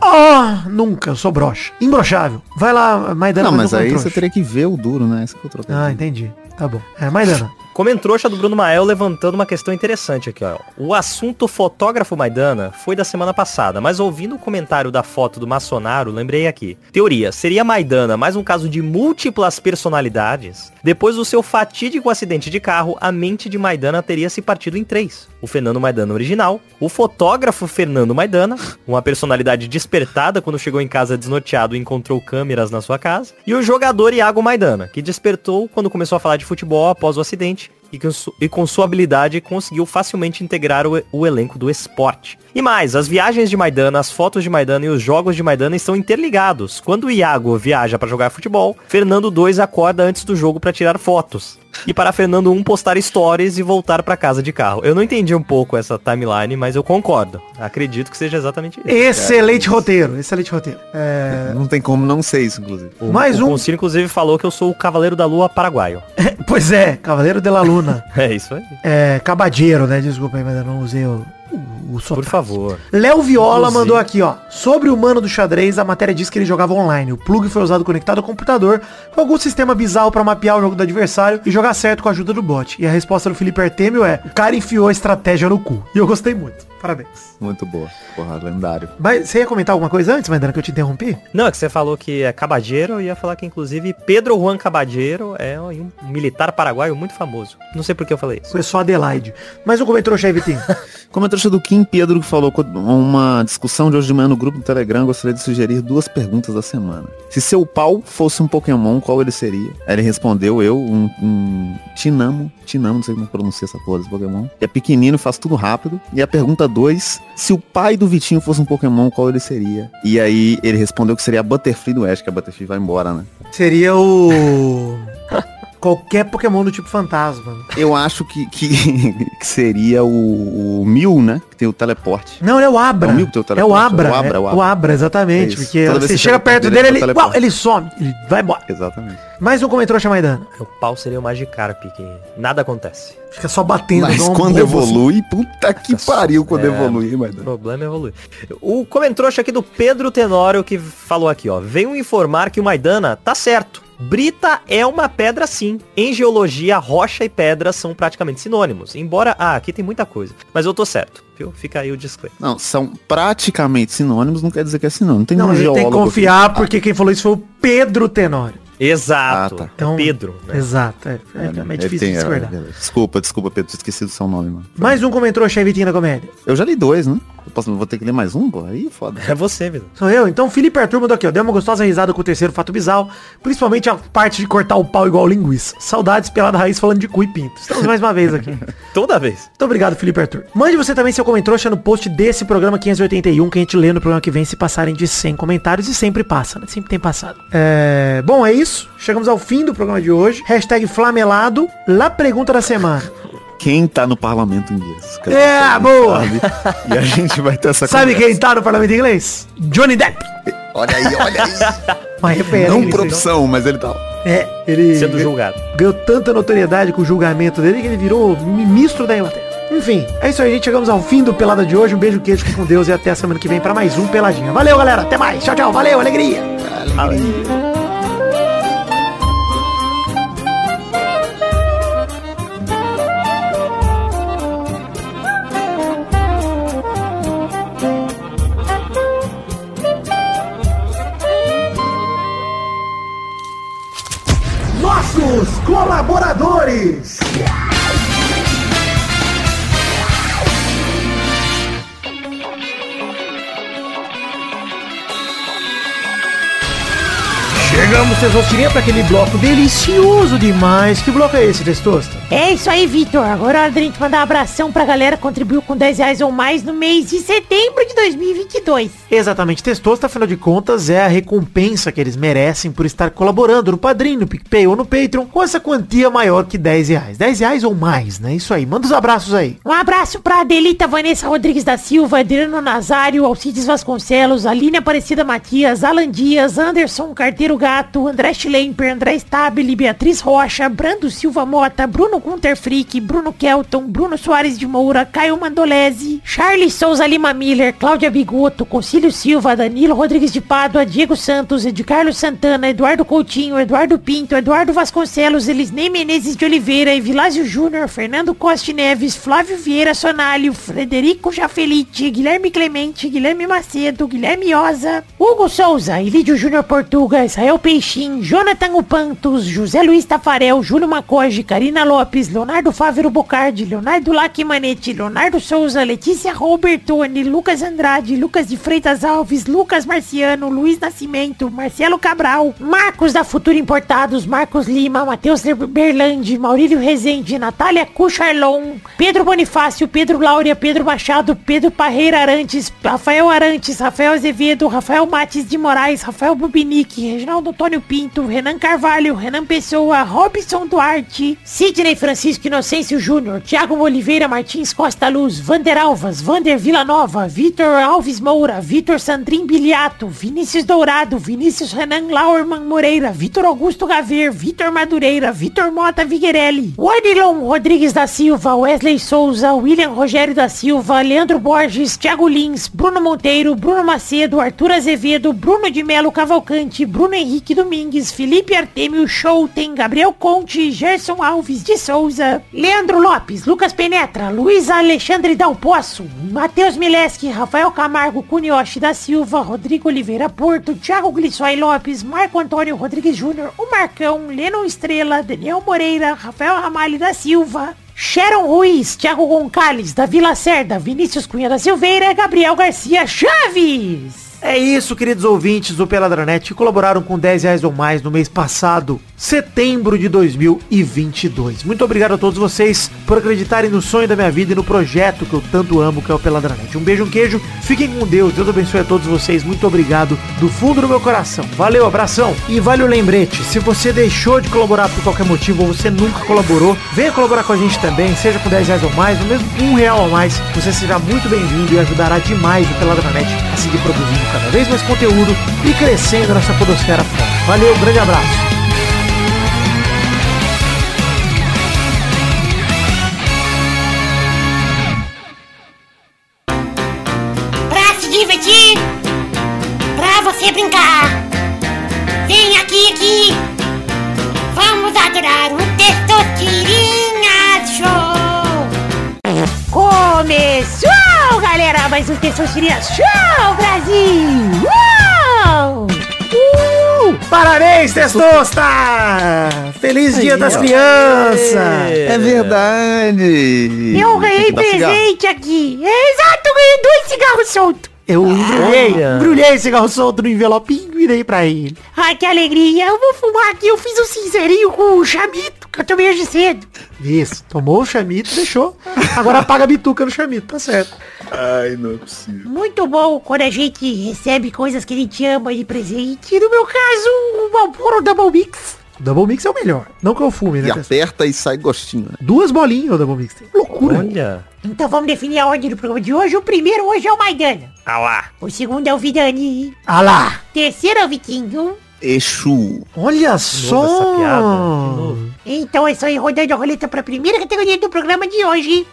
Ah, nunca, eu sou broxa. Imbrochável. Vai lá, Maidana. Não, mas aí você teria que ver o duro, né? Esse que eu troquei. Ah, entendi. Tá bom. É, Maidana. Comentrouxa do Bruno Mael levantando uma questão interessante aqui, ó. O assunto fotógrafo Maidana foi da semana passada, mas ouvindo o comentário da foto do Maçonaro, lembrei aqui. Teoria, seria Maidana mais um caso de múltiplas personalidades? Depois do seu fatídico acidente de carro, a mente de Maidana teria se partido em três. O Fernando Maidana original, o fotógrafo Fernando Maidana, uma personalidade despertada quando chegou em casa desnorteado e encontrou câmeras na sua casa, e o jogador Iago Maidana, que despertou quando começou a falar de futebol após o acidente e com, su- com sua habilidade conseguiu facilmente integrar o, o elenco do esporte. E mais, as viagens de Maidana, as fotos de Maidana e os jogos de Maidana estão interligados. Quando o Iago viaja para jogar futebol, Fernando 2 acorda antes do jogo para tirar fotos. E para Fernando 1 postar stories e voltar para casa de carro. Eu não entendi um pouco essa timeline, mas eu concordo. Acredito que seja exatamente isso. Excelente roteiro, excelente roteiro. É, Não tem como não ser isso, inclusive. O, mais o um. Concílio, inclusive, falou que eu sou o Cavaleiro da Lua paraguaio. Pois é, Cavaleiro de la Luna. É isso aí. É, cabadeiro, né? Desculpa aí, mas eu não usei o, o, o Por sotaque. favor. Léo Viola Inclusive. mandou aqui, ó. Sobre o mano do xadrez, a matéria diz que ele jogava online. O plug foi usado conectado ao computador com algum sistema bizarro pra mapear o jogo do adversário e jogar certo com a ajuda do bot. E a resposta do Felipe Artemio é: o cara enfiou a estratégia no cu. E eu gostei muito. Parabéns. Muito boa. Porra, lendário. Mas você ia comentar alguma coisa antes, Maidana, que eu te interrompi? Não, é que você falou que é Cabadeiro, eu ia falar que inclusive Pedro Juan Cabadeiro é um militar paraguaio muito famoso. Não sei por que eu falei isso. Foi só Adelaide. Mais um comentário, chefe, Vitinho. Comentário do Kim Pedro que falou uma discussão de hoje de manhã no grupo do Telegram, gostaria de sugerir duas perguntas da semana. Se seu pau fosse um Pokémon, qual ele seria? Ele respondeu, eu, um, um Tinamo, Tinamo, não sei como pronuncia essa porra desse Pokémon. É pequenino, faz tudo rápido. E a pergunta 2, se o pai do Vitinho fosse um Pokémon, qual ele seria? E aí ele respondeu que seria a Butterfree do Ash, que a Butterfree vai embora, né? Seria o. Qualquer Pokémon do tipo fantasma. Eu acho que, que, que seria o, o Mil, né? Que tem o teleporte. Não, ele é o Abra. É o Mil que tem o É o teleporte, Abra. é o Abra, é é o o Abra. Abra, exatamente. É porque Toda você que chega perto dele, dele, ele uau, ele some. Ele vai embora. Exatamente. Mais um comentário, Maidana. O pau seria o Magikarp, que nada acontece. Fica só batendo. Mas um quando bobo, assim. evolui, puta que Nossa, pariu quando é. evolui, mas O problema é evoluir. O comentrouxa aqui do Pedro Tenório que falou aqui, ó. Venho informar que o Maidana tá certo. Brita é uma pedra sim. Em geologia, rocha e pedra são praticamente sinônimos. Embora, ah, aqui tem muita coisa. Mas eu tô certo, viu? Fica aí o disclaimer. Não, são praticamente sinônimos, não quer dizer que é sinônimo. Tem Não, um gente tem que geólogo confiar que- porque quem falou isso foi o Pedro Tenório. Exato. Ah, tá. Então, É Pedro. né? Exato. É, é, Ah, é, ele difícil tem- de é, discordar. é, Desculpa, desculpa, Pedro, tinha esquecido o seu nome, mano. Mais um comentário, chefe Vitinho da comédia. Eu já li dois, né? Eu posso, vou ter que ler mais um, pô? Aí é foda. É você, Vitor. Sou eu. Então, Felipe Arthur mandou aqui, ó. Deu uma gostosa risada com o terceiro fato bizarro. Principalmente a parte de cortar o pau igual linguiça. Saudades pelada raiz falando de cu e pinto. Estamos mais uma vez aqui. Toda vez. Muito obrigado, Felipe Arthur. Mande você também seu comentário no post desse programa 581 que a gente lê no programa que vem se passarem de 100 comentários e sempre passa, né? Sempre tem passado. É... Bom, é isso. Chegamos ao fim do programa de hoje. Hashtag flamelado. Lá pergunta da semana. Quem tá no parlamento inglês? Cara, É, sabe? boa! E a gente vai ter essa Sabe conversa. quem tá no parlamento inglês? Johnny Depp. Olha aí, olha aí. Uma referência. Não por opção, mas ele tá. É, ele Sendo julgado. ganhou tanta notoriedade com o julgamento dele que ele virou ministro da Inglaterra. Enfim, é isso aí, gente. Chegamos ao fim do Pelada de hoje. Um beijo, queijo, fique com Deus e até a semana que vem pra mais um Peladinha. Valeu, galera. Até mais. Tchau, tchau. Valeu, alegria. Nossos somebody Chegamos, Tesourinha, para aquele bloco delicioso demais. Que bloco é esse, Testosta? É isso aí, Vitor. Agora é hora da gente mandar um abração pra galera que contribuiu com 10 reais ou mais no mês de setembro de 2022. Exatamente, Testosta, afinal de contas, é a recompensa que eles merecem por estar colaborando no Padrim, no PicPay ou no Patreon com essa quantia maior que 10 reais. 10 reais ou mais, né? Isso aí, manda os abraços aí. Um abraço pra Adelita Vanessa Rodrigues da Silva, Adriano Nazário, Alcides Vasconcelos, Aline Aparecida Matias, Alan Dias, Anderson Carteiro Gato, André Schlemper, André Stabile, Beatriz Rocha, Brando Silva Mota, Bruno Gunter Frick, Bruno Kelton, Bruno Soares de Moura, Caio Mandolese, Charles Souza Lima Miller, Cláudia Bigoto, Concílio Silva, Danilo Rodrigues de Pádua, Diego Santos, Ed Carlos Santana, Eduardo Coutinho, Eduardo Pinto, Eduardo Vasconcelos, Elisnei Menezes de Oliveira, Evilásio Júnior, Fernando Costa Neves, Flávio Vieira Sonalho, Frederico Jafelite, Guilherme Clemente, Guilherme Macedo, Guilherme Oza, Hugo Souza, Ilídio Júnior Portuga, Israel Peixin, Jonathan Upantos, José Luiz Tafarel, Júlio Macoge, Karina Lopes, Leonardo Fávero Bocardi, Leonardo Lacimanetti, Leonardo Souza, Letícia Robertoni, Lucas Andrade, Lucas de Freitas Alves, Lucas Marciano, Luiz Nascimento, Marcelo Cabral, Marcos da Futura Importados, Marcos Lima, Matheus Berlandi, Maurílio Rezende, Natália Cucharlon, Pedro Bonifácio, Pedro Laura, Pedro Machado, Pedro Parreira Arantes, Rafael Arantes, Rafael Azevedo, Rafael Mates de Moraes, Rafael Bubinique, Reginaldo Antônio Pinto, Renan Carvalho, Renan Pessoa, Robson Duarte, Sidney Francisco Inocêncio Júnior, Thiago Oliveira Martins Costa Luz, Vander Alvas, Vander Villanova, Vitor Alves Moura, Vitor Sandrin Biliato, Vinícius Dourado, Vinícius Renan Lauerman Moreira, Vitor Augusto Gaver, Vitor Madureira, Vitor Mota Viguerelli, Wadilon Rodrigues da Silva, Wesley Souza, William Rogério da Silva, Leandro Borges, Thiago Lins, Bruno Monteiro, Bruno Macedo, Arthur Azevedo, Bruno de Melo Cavalcante, Bruno Henrique Domingues, Felipe Artemio Schouten, Gabriel Conte, Gerson Alves de Souza, Leandro Lopes, Lucas Penetra, Luiz Alexandre Dal Poço, Matheus Mileski, Rafael Camargo Cunioche da Silva, Rodrigo Oliveira Porto, Thiago Glissói Lopes, Marco Antônio Rodrigues Júnior, o Marcão, Lennon Estrela, Daniel Moreira, Rafael Ramalho da Silva, Sharon Ruiz, Thiago Gonçalves, da Vila Cerda, Vinícius Cunha da Silveira, Gabriel Garcia Chaves. É isso, queridos ouvintes do Peladranet que colaboraram com 10 reais ou mais no mês passado, setembro de 2022. Muito obrigado a todos vocês por acreditarem no sonho da minha vida e no projeto que eu tanto amo, que é o Peladranet. Um beijo, um queijo, fiquem com Deus, Deus abençoe a todos vocês, muito obrigado do fundo do meu coração. Valeu, abração. E vale o lembrete, se você deixou de colaborar por qualquer motivo ou você nunca colaborou, venha colaborar com a gente também, seja com 10 reais ou mais, ou mesmo um real ou mais, você será muito bem-vindo e ajudará demais o Peladranet a seguir produzindo cada vez mais conteúdo e crescendo nessa podosfera. Valeu, grande abraço. Mais um Testosterinha Show, Brasil! Uou! Uh! Parabéns, Testosta! Feliz Dia das Crianças! É verdade. Eu ganhei Tem que dar cigarro. presente aqui. É exato, eu ganhei dois cigarros soltos. Eu embrulhei, embrulhei cigarro solto no envelopinho e dei pra ele. Ai, que alegria. Eu vou fumar aqui. Eu fiz um sincerinho com o chamito, que eu tomei hoje cedo. Isso, tomou o chamito, deixou. Agora apaga a bituca no chamito, tá certo. Ai, não é possível. Muito bom quando a gente recebe coisas que a gente ama de presente. No meu caso, o Malboro Double Mix. Double Mix é o melhor. Não que eu fume, né? E aperta e sai gostinho, né? Duas bolinhas o Double Mix. Loucura. Olha. Então vamos definir a ordem do programa de hoje. O primeiro hoje é o Maidana. Ah lá. O segundo é o Vidani. Ah lá. Terceiro é o Vitinho. Exu. Olha essa piada. De novo. Então é só ir rodando a roleta para a primeira categoria do programa de hoje.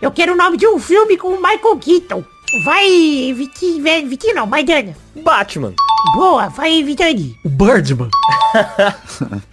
Eu quero o nome de um filme com o Michael Keaton. Vai, Vitinho, Vitinho não, Maidana. Batman. Boa, vai, Vitani. O Birdman.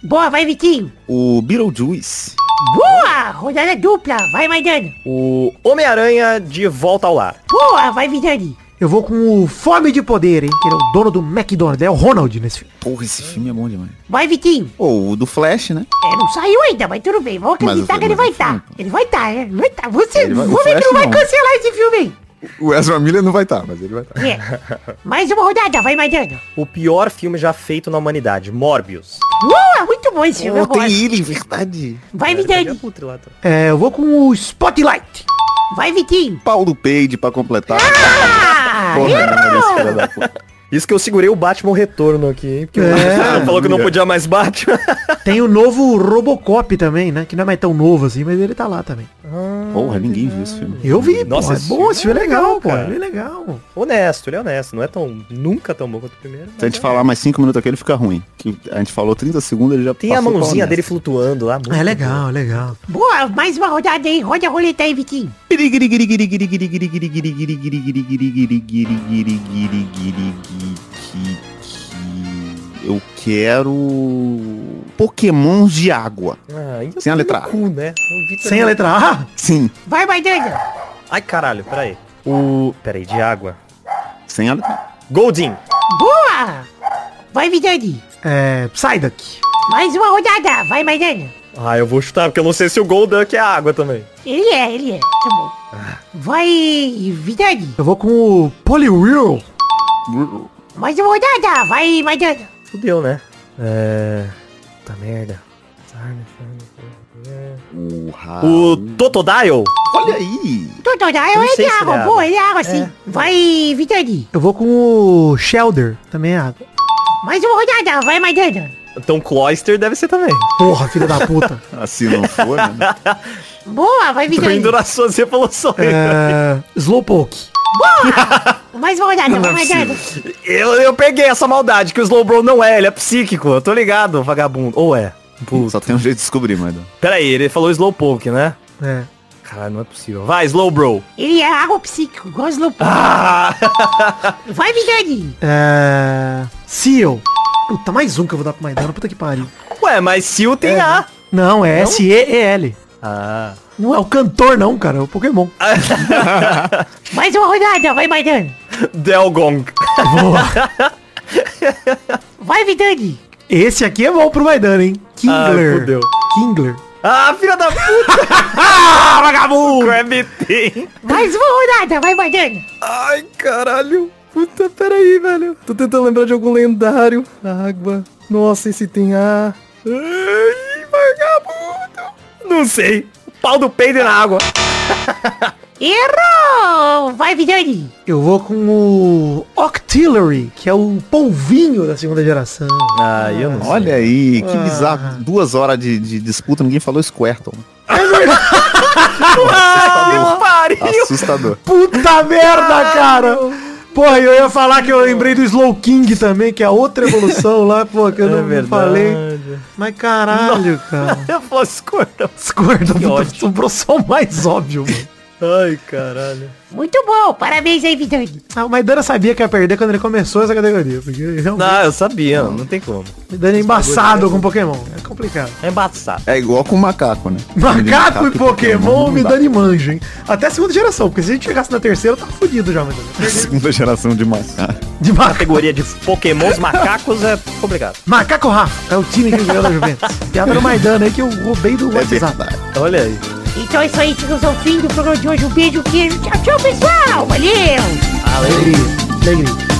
Boa, vai, Vitinho. O Beetlejuice. Boa, rodada dupla, vai, Maidana. O Homem-Aranha de volta ao lar. Boa, vai, Vitani. Eu vou com o Fome de Poder, hein? Que ele é o dono do McDonald's. É o Ronald nesse filme. Porra, esse filme é bom demais. Vai, Vitinho. Pô, o do Flash, né? É, não saiu ainda, mas tudo bem. Vamos acreditar o- que ele vai o filme, estar. Ele vai estar, é. Ele vai estar. Você, Ele vai- o vamos ver que Flash não vai não. cancelar esse filme aí. O Ezra Miller não vai estar, mas ele vai estar. É. Mais uma rodada, vai, Maidana. O pior filme já feito na humanidade, Morbius. Uh, é muito bom esse filme, eu gosto. ele, verdade. Vai, putre lá, então? É, eu vou com o Spotlight. Vai, Vitinho. Paulo Page pra completar. Ah, Porra, Isso que eu segurei o Batman Retorno aqui, hein? Porque o É. Marcelo falou que não podia mais Batman. Tem o novo Robocop também, né? Que não é mais tão novo assim, mas ele tá lá também. Porra, ninguém viu esse filme. Eu vi, Nossa, pô. É esse bom, filme esse filme é é legal, legal, pô. cara. Ele é legal. honesto, ele é honesto. Não é tão. Nunca tão bom quanto o primeiro. Se a gente é. falar mais 5 minutos aqui, ele fica ruim. Que a gente falou 30 segundos, ele já Tem a mãozinha dele flutuando lá. muito É legal, é legal. boa, mais uma rodada aí. Roda a roleta aí, Vitinho. Eu quero Pokémons de água. Sem a letra A. Sem a letra A? Sim, Vai, Maidana. Ai, caralho, peraí. O. Peraí, de água. sem a letra A. Goldin. Boa. Vai, Vidani. É. Psyduck. Mais uma rodada. Vai, Maidana. Ah, eu vou chutar, porque eu não sei se o Golduck é água também. Ele é, ele é. Tá bom. Vai, Vidani. Eu vou com o Poliwhirl. Mais uma rodada. Vai, Maidana. Fudeu, né? É. Puta merda. O, Totodile? Olha aí! Totodile é de água. é Boa, água. ele é água sim. É. Vai, Vidani. Eu vou com o Shelder. Também é água. Mais uma rodada. Vai, Maidana. Então Cloyster deve ser também. Porra, filha da puta. Assim não for, né? Boa, vai, Tô Vidani. indo nas suas evoluções. É. Slowpoke. Mais uma rodada. Vai, Maidana. Eu, eu peguei essa maldade, que o Slowbro não é, ele é psíquico. Eu tô ligado, vagabundo. Ou é? Puta. Só tem um jeito de descobrir, mas... Pera aí, ele falou Slowpoke, né? É. Caralho, não é possível. Vai, Slowbro. Ele é água psíquico. Igual Slowpoke. Ah! Vai, Vidani. É. Seal. Puta, mais um que eu vou dar pro Maidana. Puta que pariu. Ué, mas Sil tem A. Não, é? S-E-E-L. Ah. Não é o cantor, não, cara. É o Pokémon. Mais uma rodada. Vai, Maidana. Delgong. Vai, Vidani. Esse aqui é bom pro Maidana, hein? Ah, Kingler. fudeu. Kingler. Ah, filha da puta! Ah, vagabundo! Crabby Mais uma rodada. Vai, Maidana. Ai, caralho. Puta, peraí, velho. Tô tentando lembrar de algum lendário. Água. Nossa, esse tem A. Ai, vagabundo. Não sei. Pau do peido na água. Errou! Vai, Vidani. Eu vou com o Octillery, que é o polvinho da segunda geração. Ah, eu não Olha aí, que Ah. bizarro. Duas horas de, de disputa, ninguém falou Squirtle. Ah, que pariu. Assustador. Puta merda, cara! Porra, eu ia falar que eu lembrei do Slow King também, que é outra evolução lá, pô, que eu não É falei. verdade. Mas caralho, cara. Eu Que puta, ódio. sobrou só o mais óbvio, mano. Ai, caralho. Muito bom. Parabéns aí, Vidani. Ah, o Maidana sabia que ia perder quando ele começou essa categoria, porque realmente Não, eu sabia, não tem como. Maidana é embaçado com Pokémon, é complicado. É embaçado. É igual com o macaco, né? Macaco e Pokémon não dando manja, hein? Até a segunda geração, porque se a gente chegasse na terceira, eu tava fudido já, Maidana. Segunda geração de macaco. De macaco. Categoria de pokémons macacos é complicado. Macaco Rafa é o time que ganhou da Juventus. Piada no Maidana aí que eu roubei do É WhatsApp. verdade. Olha aí. Então é isso aí. Chegamos ao fim do programa de hoje. Um beijo, queijo. Tchau, tchau, pessoal. Valeu. Alegria, alegria.